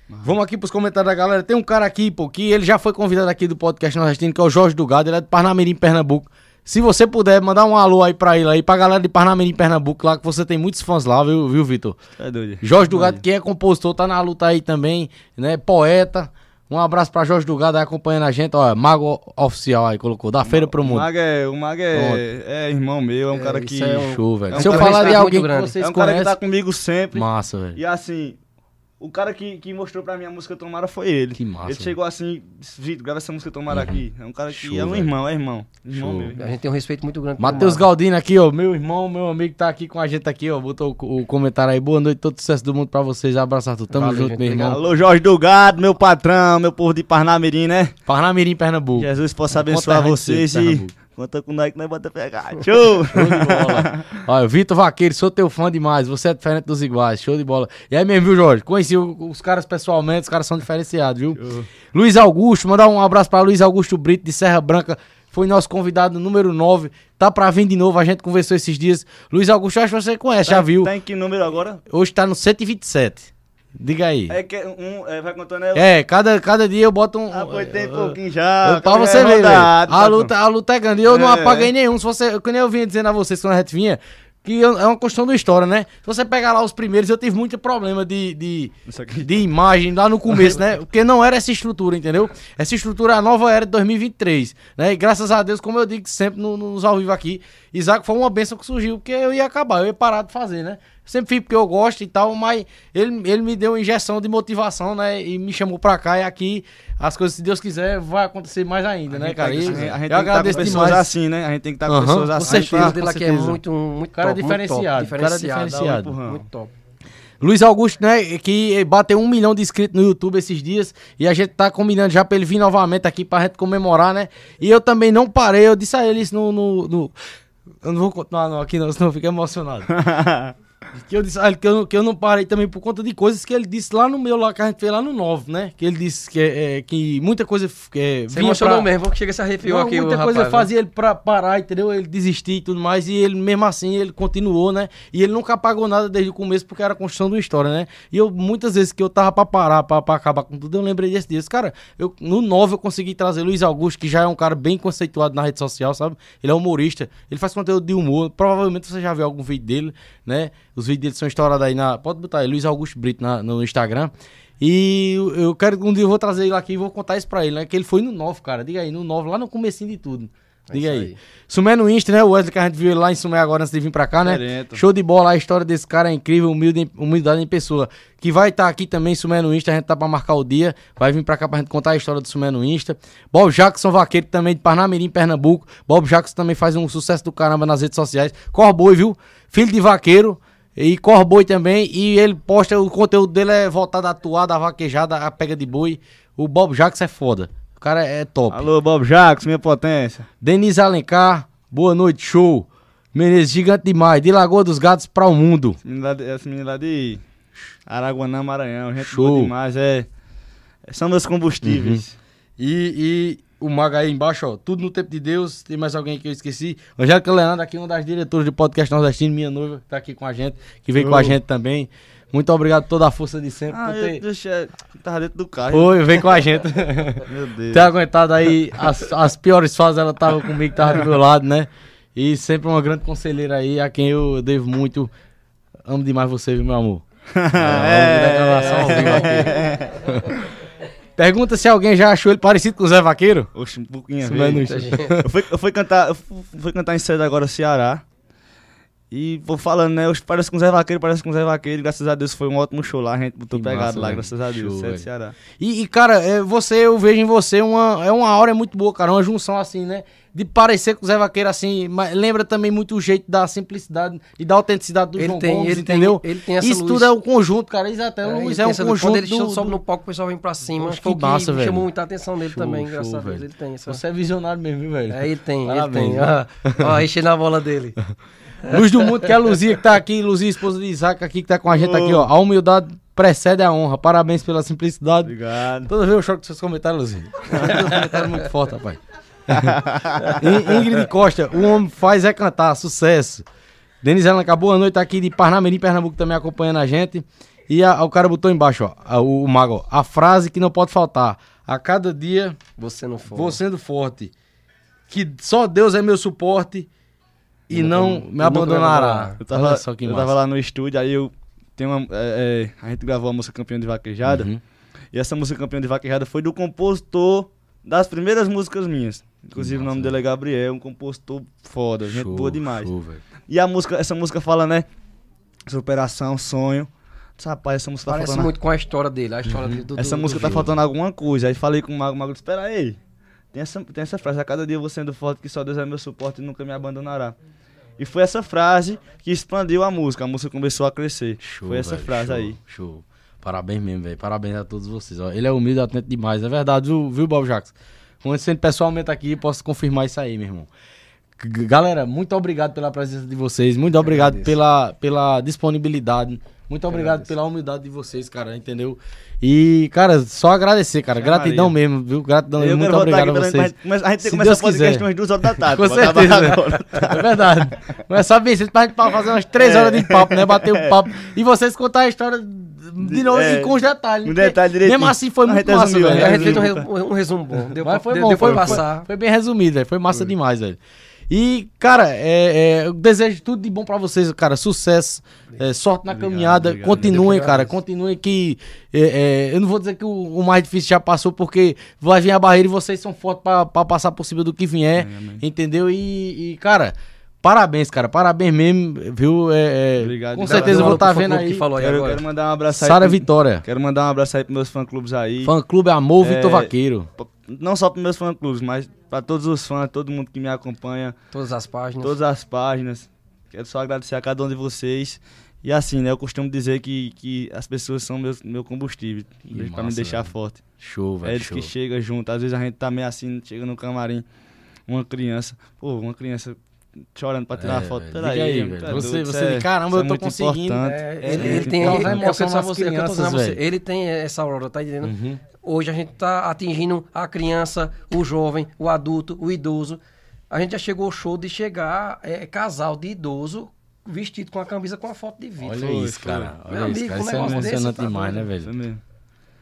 Vamos aqui pros comentários da galera. Tem um cara aqui, pô, que ele já foi convidado aqui do podcast Nordestino, que é o Jorge do Gado, ele é de Parnamirim, Pernambuco. Se você puder, mandar um alô aí pra ele aí, pra galera de Parnamirim, Pernambuco, lá que você tem muitos fãs lá, viu, viu Vitor? É doido. Jorge do Gado, que é compositor, tá na luta aí também, né? Poeta. Um abraço pra Jorge do Gado aí acompanhando a gente, ó, Mago Oficial aí, colocou, da feira pro O mundo. Mag é, o Mag é, é irmão meu, é um cara isso que. é um- Show, velho. é um Se eu cara falar de respeito alguém que vocês é um cara que conhecem, tá comigo sempre. massa, velho. E assim, o cara que, que mostrou pra mim a música Tomara foi ele. Que massa, Ele chegou assim, Vitor, grava essa música Tomara aqui. É um cara que Show, é um velho. irmão, é irmão. Irmão Show. meu. A gente tem um respeito muito grande. por Matheus. Galdino aqui, ó, meu irmão, meu amigo tá aqui com a gente aqui, ó, botou o, o comentário aí. Boa noite, todo sucesso do mundo pra vocês. Abraço, Arthur. Tamo Valeu, junto, gente, meu irmão. Alô, Jorge do Gado, meu patrão, meu povo de Parnamirim, né? Parnamirim, Pernambuco. Jesus possa abençoar vocês e Pernambuco. Conta com nós que nós bota pegar. Show! Show de bola. Olha, Vitor Vaqueiro, sou teu fã demais. Você é diferente dos iguais. Show de bola. E aí mesmo, viu, Jorge? Conheci os caras pessoalmente, os caras são diferenciados, viu? Luiz Augusto, mandar um abraço pra Luiz Augusto Brito de Serra Branca. Foi nosso convidado número 9. Tá pra vir de novo, a gente conversou esses dias. Luiz Augusto, acho que você conhece, já viu. Tá em que número agora? Hoje tá no 127. Diga aí. É que um, é, vai contando é. É, cada, cada dia eu boto um. Ah, tem pouquinho já. eu- pra você é ver, velho. rodado, A patrão. luta, a luta é grande. E eu não É. apaguei nenhum. Se você, que nem eu vinha dizendo a vocês quando a gente vinha, que eu- é uma questão da história, né? Se você pegar lá os primeiros, eu tive muito problema de, de, de imagem lá no começo, né? Porque não era essa estrutura, entendeu? Essa estrutura é a nova era de 2023, né? E graças a Deus, como eu digo sempre no- nos ao vivo aqui, Isaac foi uma benção que surgiu, porque eu ia acabar, eu ia parar de fazer, né? Sempre fiz porque eu gosto e tal, mas ele, ele me deu uma injeção de motivação, né? E me chamou pra cá e aqui as coisas, se Deus quiser, vai acontecer mais ainda, né, cara? a E gente, a gente eu tem que estar com agradeço pessoas demais. assim, né? A gente tem que estar com Aham, pessoas com assim. A certeza. empresa dele com aqui é certeza. muito, muito Cara top, muito top, diferenciado, cara diferenciado. Muito top. Luiz Augusto, né, que bateu um milhão de inscritos no YouTube esses dias e a gente tá combinando já pra ele vir novamente aqui pra gente comemorar, né? E eu também não parei, eu disse a ele isso no. no- no- Eu não vou continuar não, aqui não, senão eu fico emocionado. Que eu disse que eu, que eu não parei também por conta de coisas que ele disse lá no meu, lá que a gente fez lá no 9, né? Que ele disse que, é, que muita coisa é, Você emocionou mesmo, porque chega esse arrepio não, aqui, muita coisa rapaz, né? fazia ele pra parar, entendeu? Ele desistir e tudo mais. E ele, mesmo assim, ele continuou, né? E ele nunca apagou nada desde o começo, porque era a construção de uma história, né? E eu, muitas vezes que eu tava pra parar, pra, pra acabar com tudo, eu lembrei desse dias. Cara, eu, no 9 eu consegui trazer Luiz Augusto, que já é um cara bem conceituado na rede social, sabe? Ele é humorista, ele faz conteúdo de humor. Provavelmente você já viu algum vídeo dele, né? Os vídeos dele são estourados aí na. Pode botar aí, Luiz Augusto Brito na- no Instagram. E eu- quero que um dia eu vou trazer ele aqui e vou contar isso pra ele, né? Que ele foi no 9, cara. Diga aí, no 9, lá no comecinho de tudo. Diga isso aí. aí. Sumé no Insta, né? O Wesley que a gente viu ele lá em Sumé agora antes de vir pra cá, né? Diferente. Show de bola, a história desse cara é incrível, humilde, humildade em pessoa. Que vai estar aqui também, Sumé no Insta, a gente tá pra marcar o dia. Vai vir pra cá pra gente contar a história do Sumé no Insta. Bob Jackson Vaqueiro também de Parnamirim, Pernambuco. Bob Jackson também faz um sucesso do caramba nas redes sociais. Corboi, viu? Filho de vaqueiro. E Corboi também. E ele posta, o conteúdo dele é voltado à toada, à vaquejada, à pega de boi. O Bob Jackson é foda. O cara é top. Alô, Bob Jacques, minha potência. Denise Alencar, boa noite, show. Menezes, gigante demais. De Lagoa dos Gatos pra o mundo. Esse menino lá de, Araguanã, Maranhão. Gente Show. boa demais. É, são meus combustíveis. E, e o Maga aí embaixo, ó. Tudo no tempo de Deus. Tem mais alguém que eu esqueci. Angélica Leandro, aqui uma das diretoras do podcast Nordestino, minha noiva, que tá aqui com a gente, que veio com a gente também. Muito obrigado por toda a força de sempre. Ah, por eu ter... deixei. Tava dentro do carro. Foi, vem com a gente. Meu Deus. ter aguentado aí as, as piores fases, ela tava comigo, tava do meu lado, né? E sempre uma grande conselheira aí, a quem eu devo muito. Amo demais você, viu, meu amor? É, ao vivo, declaração ao vivo aqui. Pergunta se alguém já achou ele parecido com o Zé Vaqueiro. Oxe, um pouquinho. Gente- Eu fui, eu fui cantar, eu fu- fui cantar em Cedo agora, Ceará. E vou falando, né? Hoje parece com o Zé Vaqueiro, parece com o Zé Vaqueiro. Graças a Deus foi um ótimo show lá. A gente botou Que pegado massa, lá, graças a Deus. Show. Ceará. E, e, cara, é, você, eu vejo em você uma, é uma aura muito boa, cara. Uma junção assim, né? De parecer com o Zé Vaqueiro assim, mas lembra também muito o jeito da simplicidade e da autenticidade do Ele João tem- Gomes, ele tem- entendeu? ele tem essa Isso luz. tudo é um conjunto, cara. Exato, é, É, um- ele isso é tem um luz. conjunto Quando ele do, sobe do- no palco, o pessoal vem pra cima. Acho que o que massa, velho. chamou muita atenção dele Show, também, show, graças a Deus. Ele tem essa... Você é visionário mesmo, viu, velho? É, ele tem, Parabéns, ele tem. Ó, ó, enchendo a bola dele. Luz do mundo, que é a Luzia que tá aqui, Luzia, esposa de Isaac, aqui que tá com a gente aqui, ó. A humildade precede a honra. Parabéns pela simplicidade. Obrigado. Toda vez eu choco com seus comentários, Luzia. Seus comentários muito forte, rapaz. In- Ingrid Costa, o homem faz é cantar, sucesso. Denise Alanca, boa noite, tá aqui de Parnamirim, Pernambuco, também acompanhando a gente. E a- o cara botou embaixo, ó, a- o, o Mago, ó, a frase que não pode faltar. A cada dia Você não for. vou sendo forte. Que só Deus é meu suporte e não me abandonará. me abandonará. Eu tava, Olha só que eu massa. tava lá no estúdio, aí eu. Tem uma, é, é, a gente gravou a música Campeão de Vaquejada. Uhum. E essa música Campeão de Vaquejada foi do compositor das primeiras músicas minhas. Inclusive o nome dele é Gabriel, um compositor foda, gente Show, boa demais. show. E a música, essa música fala, né? Superação, sonho. Rapaz, essa música tá Parece faltando. muito com a história dele. A história dele do, Essa do- música do tá faltando alguma coisa. Aí falei com o Mago, o Mago disse, espera aí. Tem essa, tem essa frase, a cada dia eu vou sendo forte, que só Deus é meu suporte e nunca me abandonará. E foi essa frase que expandiu a música, a música começou a crescer. Show, foi essa velho, frase show, aí. Show. Parabéns mesmo, velho. Parabéns a todos vocês. ó. Ele é humilde e atento demais. É verdade, viu, viu Bob Jacques? Conhecendo pessoalmente aqui, posso confirmar isso aí, meu irmão. Galera, muito obrigado pela presença de vocês. Muito obrigado pela, pela disponibilidade. Muito obrigado pela humildade de vocês, cara, entendeu? E, cara, só agradecer, cara. Gratidão Maria. mesmo, viu? Gratidão Eu mesmo. Muito obrigado a vocês. mas a gente tem Se começar Deus o podcast quiser. umas duas horas da tarde. Com certeza. agora. É verdade. Começar bem cedo pra gente fazer umas três horas de papo, né? Bater um papo. E vocês contar a história de novo É, e com os detalhes. com porque detalhe direitinho. Mesmo assim foi A muito massa, velho. A gente fez um, um resumo bom. Deu Mas pra, foi deu, bom, deu foi, foi, passar. foi bem resumido, velho. Foi massa demais, velho. E, cara, é, é, eu desejo tudo de bom pra vocês, cara. Sucesso, é, sorte na caminhada. obrigado. continuem, Deus que cara. Continuem que. é, é, eu não vou dizer que o, o mais difícil já passou, porque vai vir a barreira e vocês são fortes pra, pra passar por cima do que vier. Entendeu? E, e, cara. Parabéns, cara. Parabéns mesmo, viu? É, é, Obrigado. Com certeza eu vou estar Fã vendo aí. Que falou aí Quero, agora. quero mandar um abraço aí. Sara pro- Vitória. Quero mandar um abraço aí pros meus fã-clubes aí. Fã Clube Amor É, Vitor Vaqueiro. Não só pros meus fã-clubes, mas pra todos os fãs, todo mundo que me acompanha, Todas as páginas. todas as páginas. Quero só agradecer a cada um de vocês. E assim, né? Eu costumo dizer que, que as pessoas são meu, meu combustível. pra me deixar velho. forte. Show, É velho. eles show. que chegam junto. Às vezes a gente tá meio assim, chega no camarim, uma criança. Pô, uma criança chorando pra tirar É, uma foto. velho. Peraí, aí, velho. é Você- você é- diz, caramba, é eu tô conseguindo. É, é ele, ele muito tem, Causa ele, é emoção a nas você, é a crianças, você. velho. Ele tem essa aurora, tá entendendo? Uhum. Hoje a gente tá atingindo a criança, o jovem, o adulto, o idoso. A gente já chegou ao show de chegar é, casal de idoso vestido com a camisa com a foto de vídeo. Olha Foi, isso, cara. Meu Olha isso, amigo, cara. um Isso é negócio desse, emocionante tá demais, né, doido. Isso velho? mesmo.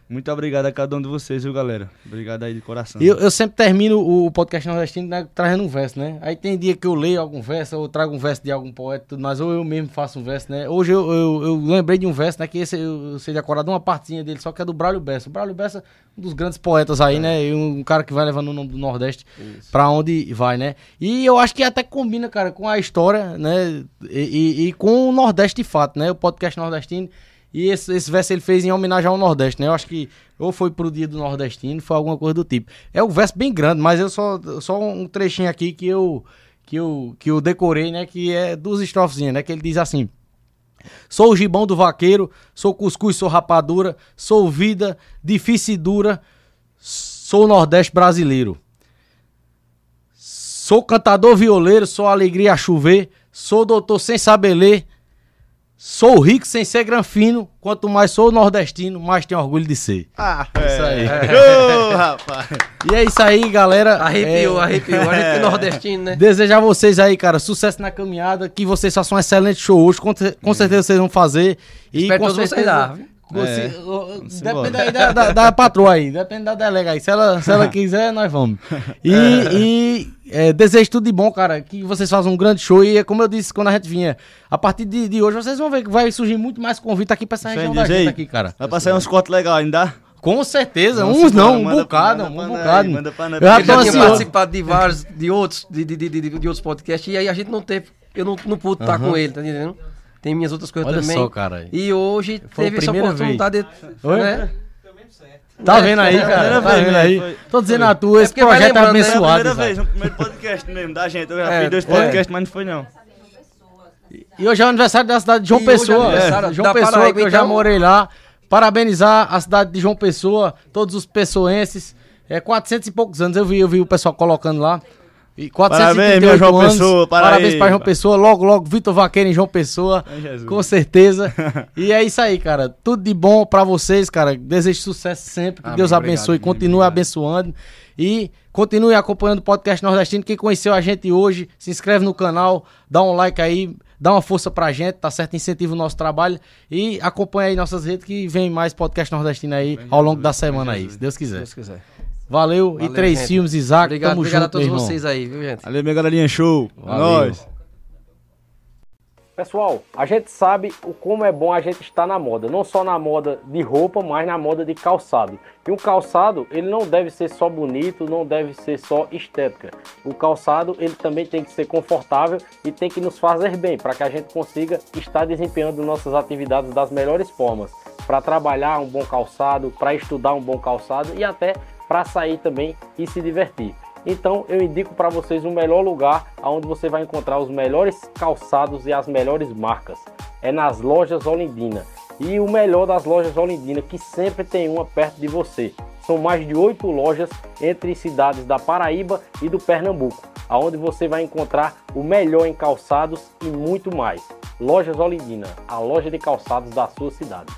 Muito obrigado a cada um de vocês, viu, galera? Obrigado aí de coração. Eu, eu sempre termino o podcast nordestino né, trazendo um verso, né? Aí tem dia que eu leio algum verso, ou trago um verso de algum poeta, tudo mais, ou eu mesmo faço um verso, né? Hoje eu, eu, eu lembrei de um verso, né? Que esse eu, eu sei decorar uma partinha dele, só que é do Braulio Bessa. O Braulio Bessa, um dos grandes poetas aí, né? E um, cara que vai levando o nome do Nordeste pra onde vai, né? E eu acho que até combina, cara, com a história, né? E, e- e com o Nordeste de fato, né? O podcast nordestino. E esse, esse verso ele fez em homenagem ao Nordeste, né? Eu acho que ou foi pro dia do Nordestino, foi alguma coisa do tipo. É um verso bem grande, mas eu só, só um trechinho aqui que eu, que eu, que eu decorei, né? Que é duas estrofezinhas, né? Que ele diz assim: Sou o gibão do vaqueiro, sou cuscuz, sou rapadura, sou vida difícil e dura, sou Nordeste brasileiro. Sou cantador violeiro, sou alegria a chover, sou doutor sem saber ler, sou rico sem ser granfino, quanto mais sou nordestino, mais tenho orgulho de ser. Ah, Isso aí. Ô, rapaz. E é isso aí, galera. Arrepiou, É, arrepiou. A gente que é nordestino, né? Desejar a vocês aí, cara, sucesso na caminhada, que vocês façam um excelente show hoje, com, com certeza vocês vão fazer. E Espero com todos vocês certeza, lá, viu? Você- É. depende aí da, da, da patroa aí, depende da delega aí. Se ela, se ela quiser, nós vamos. E, e, é, desejo tudo de bom, cara, que vocês façam um grande show. E é como eu disse quando a gente vinha, a partir de, de hoje vocês vão ver que vai surgir muito mais convite aqui pra essa região da gente aí. aqui, cara. Vai passar uns cortes legais ainda. Com certeza, Vamos uns não, um bocado, um bocado. manda pra Eu já Eu tinha ansioso. participado de vários, de outros, de, de, de, de, de outros podcasts, e aí a gente não teve, eu não, não pude estar com ele, tá entendendo? Tem minhas outras coisas Olha também. só, cara. E hoje Foi a teve essa primeira oportunidade de, Oi? né? Tá vendo aí, cara? primeira Tá vez vendo aí? foi- Tô dizendo a tua, esse porque vai projeto é né? É a abençoado. primeira Isaac. vez, no primeiro podcast mesmo, da gente. Eu já É, fiz dois é. podcasts, mas não foi não. E hoje é o aniversário da cidade de João E hoje é Pessoa. aniversário É, João da Pessoa, Paraíba, que eu já então. morei lá. Parabenizar a cidade de João Pessoa, todos os pessoenses. É 400 e poucos anos, eu vi, eu vi o pessoal colocando lá. E 438 Parabéns, meu João anos. Pessoa, Parabéns Paraíba. para João Pessoa. Logo, logo, Vitor Vaqueiro em João Pessoa. Ai, Jesus. Com certeza. e é isso aí, cara. Tudo de bom pra vocês, cara. Desejo sucesso sempre. Que Amém. Deus Obrigado, abençoe. meu continue obrigado. abençoando. E continue acompanhando o podcast nordestino. Quem conheceu a gente hoje, se inscreve no canal, dá um like aí, dá uma força pra gente, tá certo? Incentiva o nosso trabalho. E acompanha aí nossas redes que vem mais podcast nordestino aí ao longo da semana aí, se Deus Se quiser. Deus quiser. Valeu, e Valeu, três gente. filmes, Isaac. Obrigado, tamo obrigado junto, a todos vocês aí, viu, gente? Valeu, minha galerinha, show. É Valeu. nóis. Pessoal, a gente sabe o como é bom a gente estar na moda, não só na moda de roupa, mas na moda de calçado. E um calçado, ele não deve ser só bonito, não deve ser só estética. O calçado, ele também tem que ser confortável e tem que nos fazer bem, para que a gente consiga estar desempenhando nossas atividades das melhores formas, para trabalhar um bom calçado, para estudar um bom calçado e até para sair também e se divertir. Então eu indico para vocês o melhor lugar onde você vai encontrar os melhores calçados e as melhores marcas. É nas lojas Olindina. E o melhor das lojas Olindina, que sempre tem uma perto de você. São mais de oito lojas entre cidades da Paraíba e do Pernambuco, aonde você vai encontrar o melhor em calçados e muito mais. Lojas Olindina, a loja de calçados da sua cidade.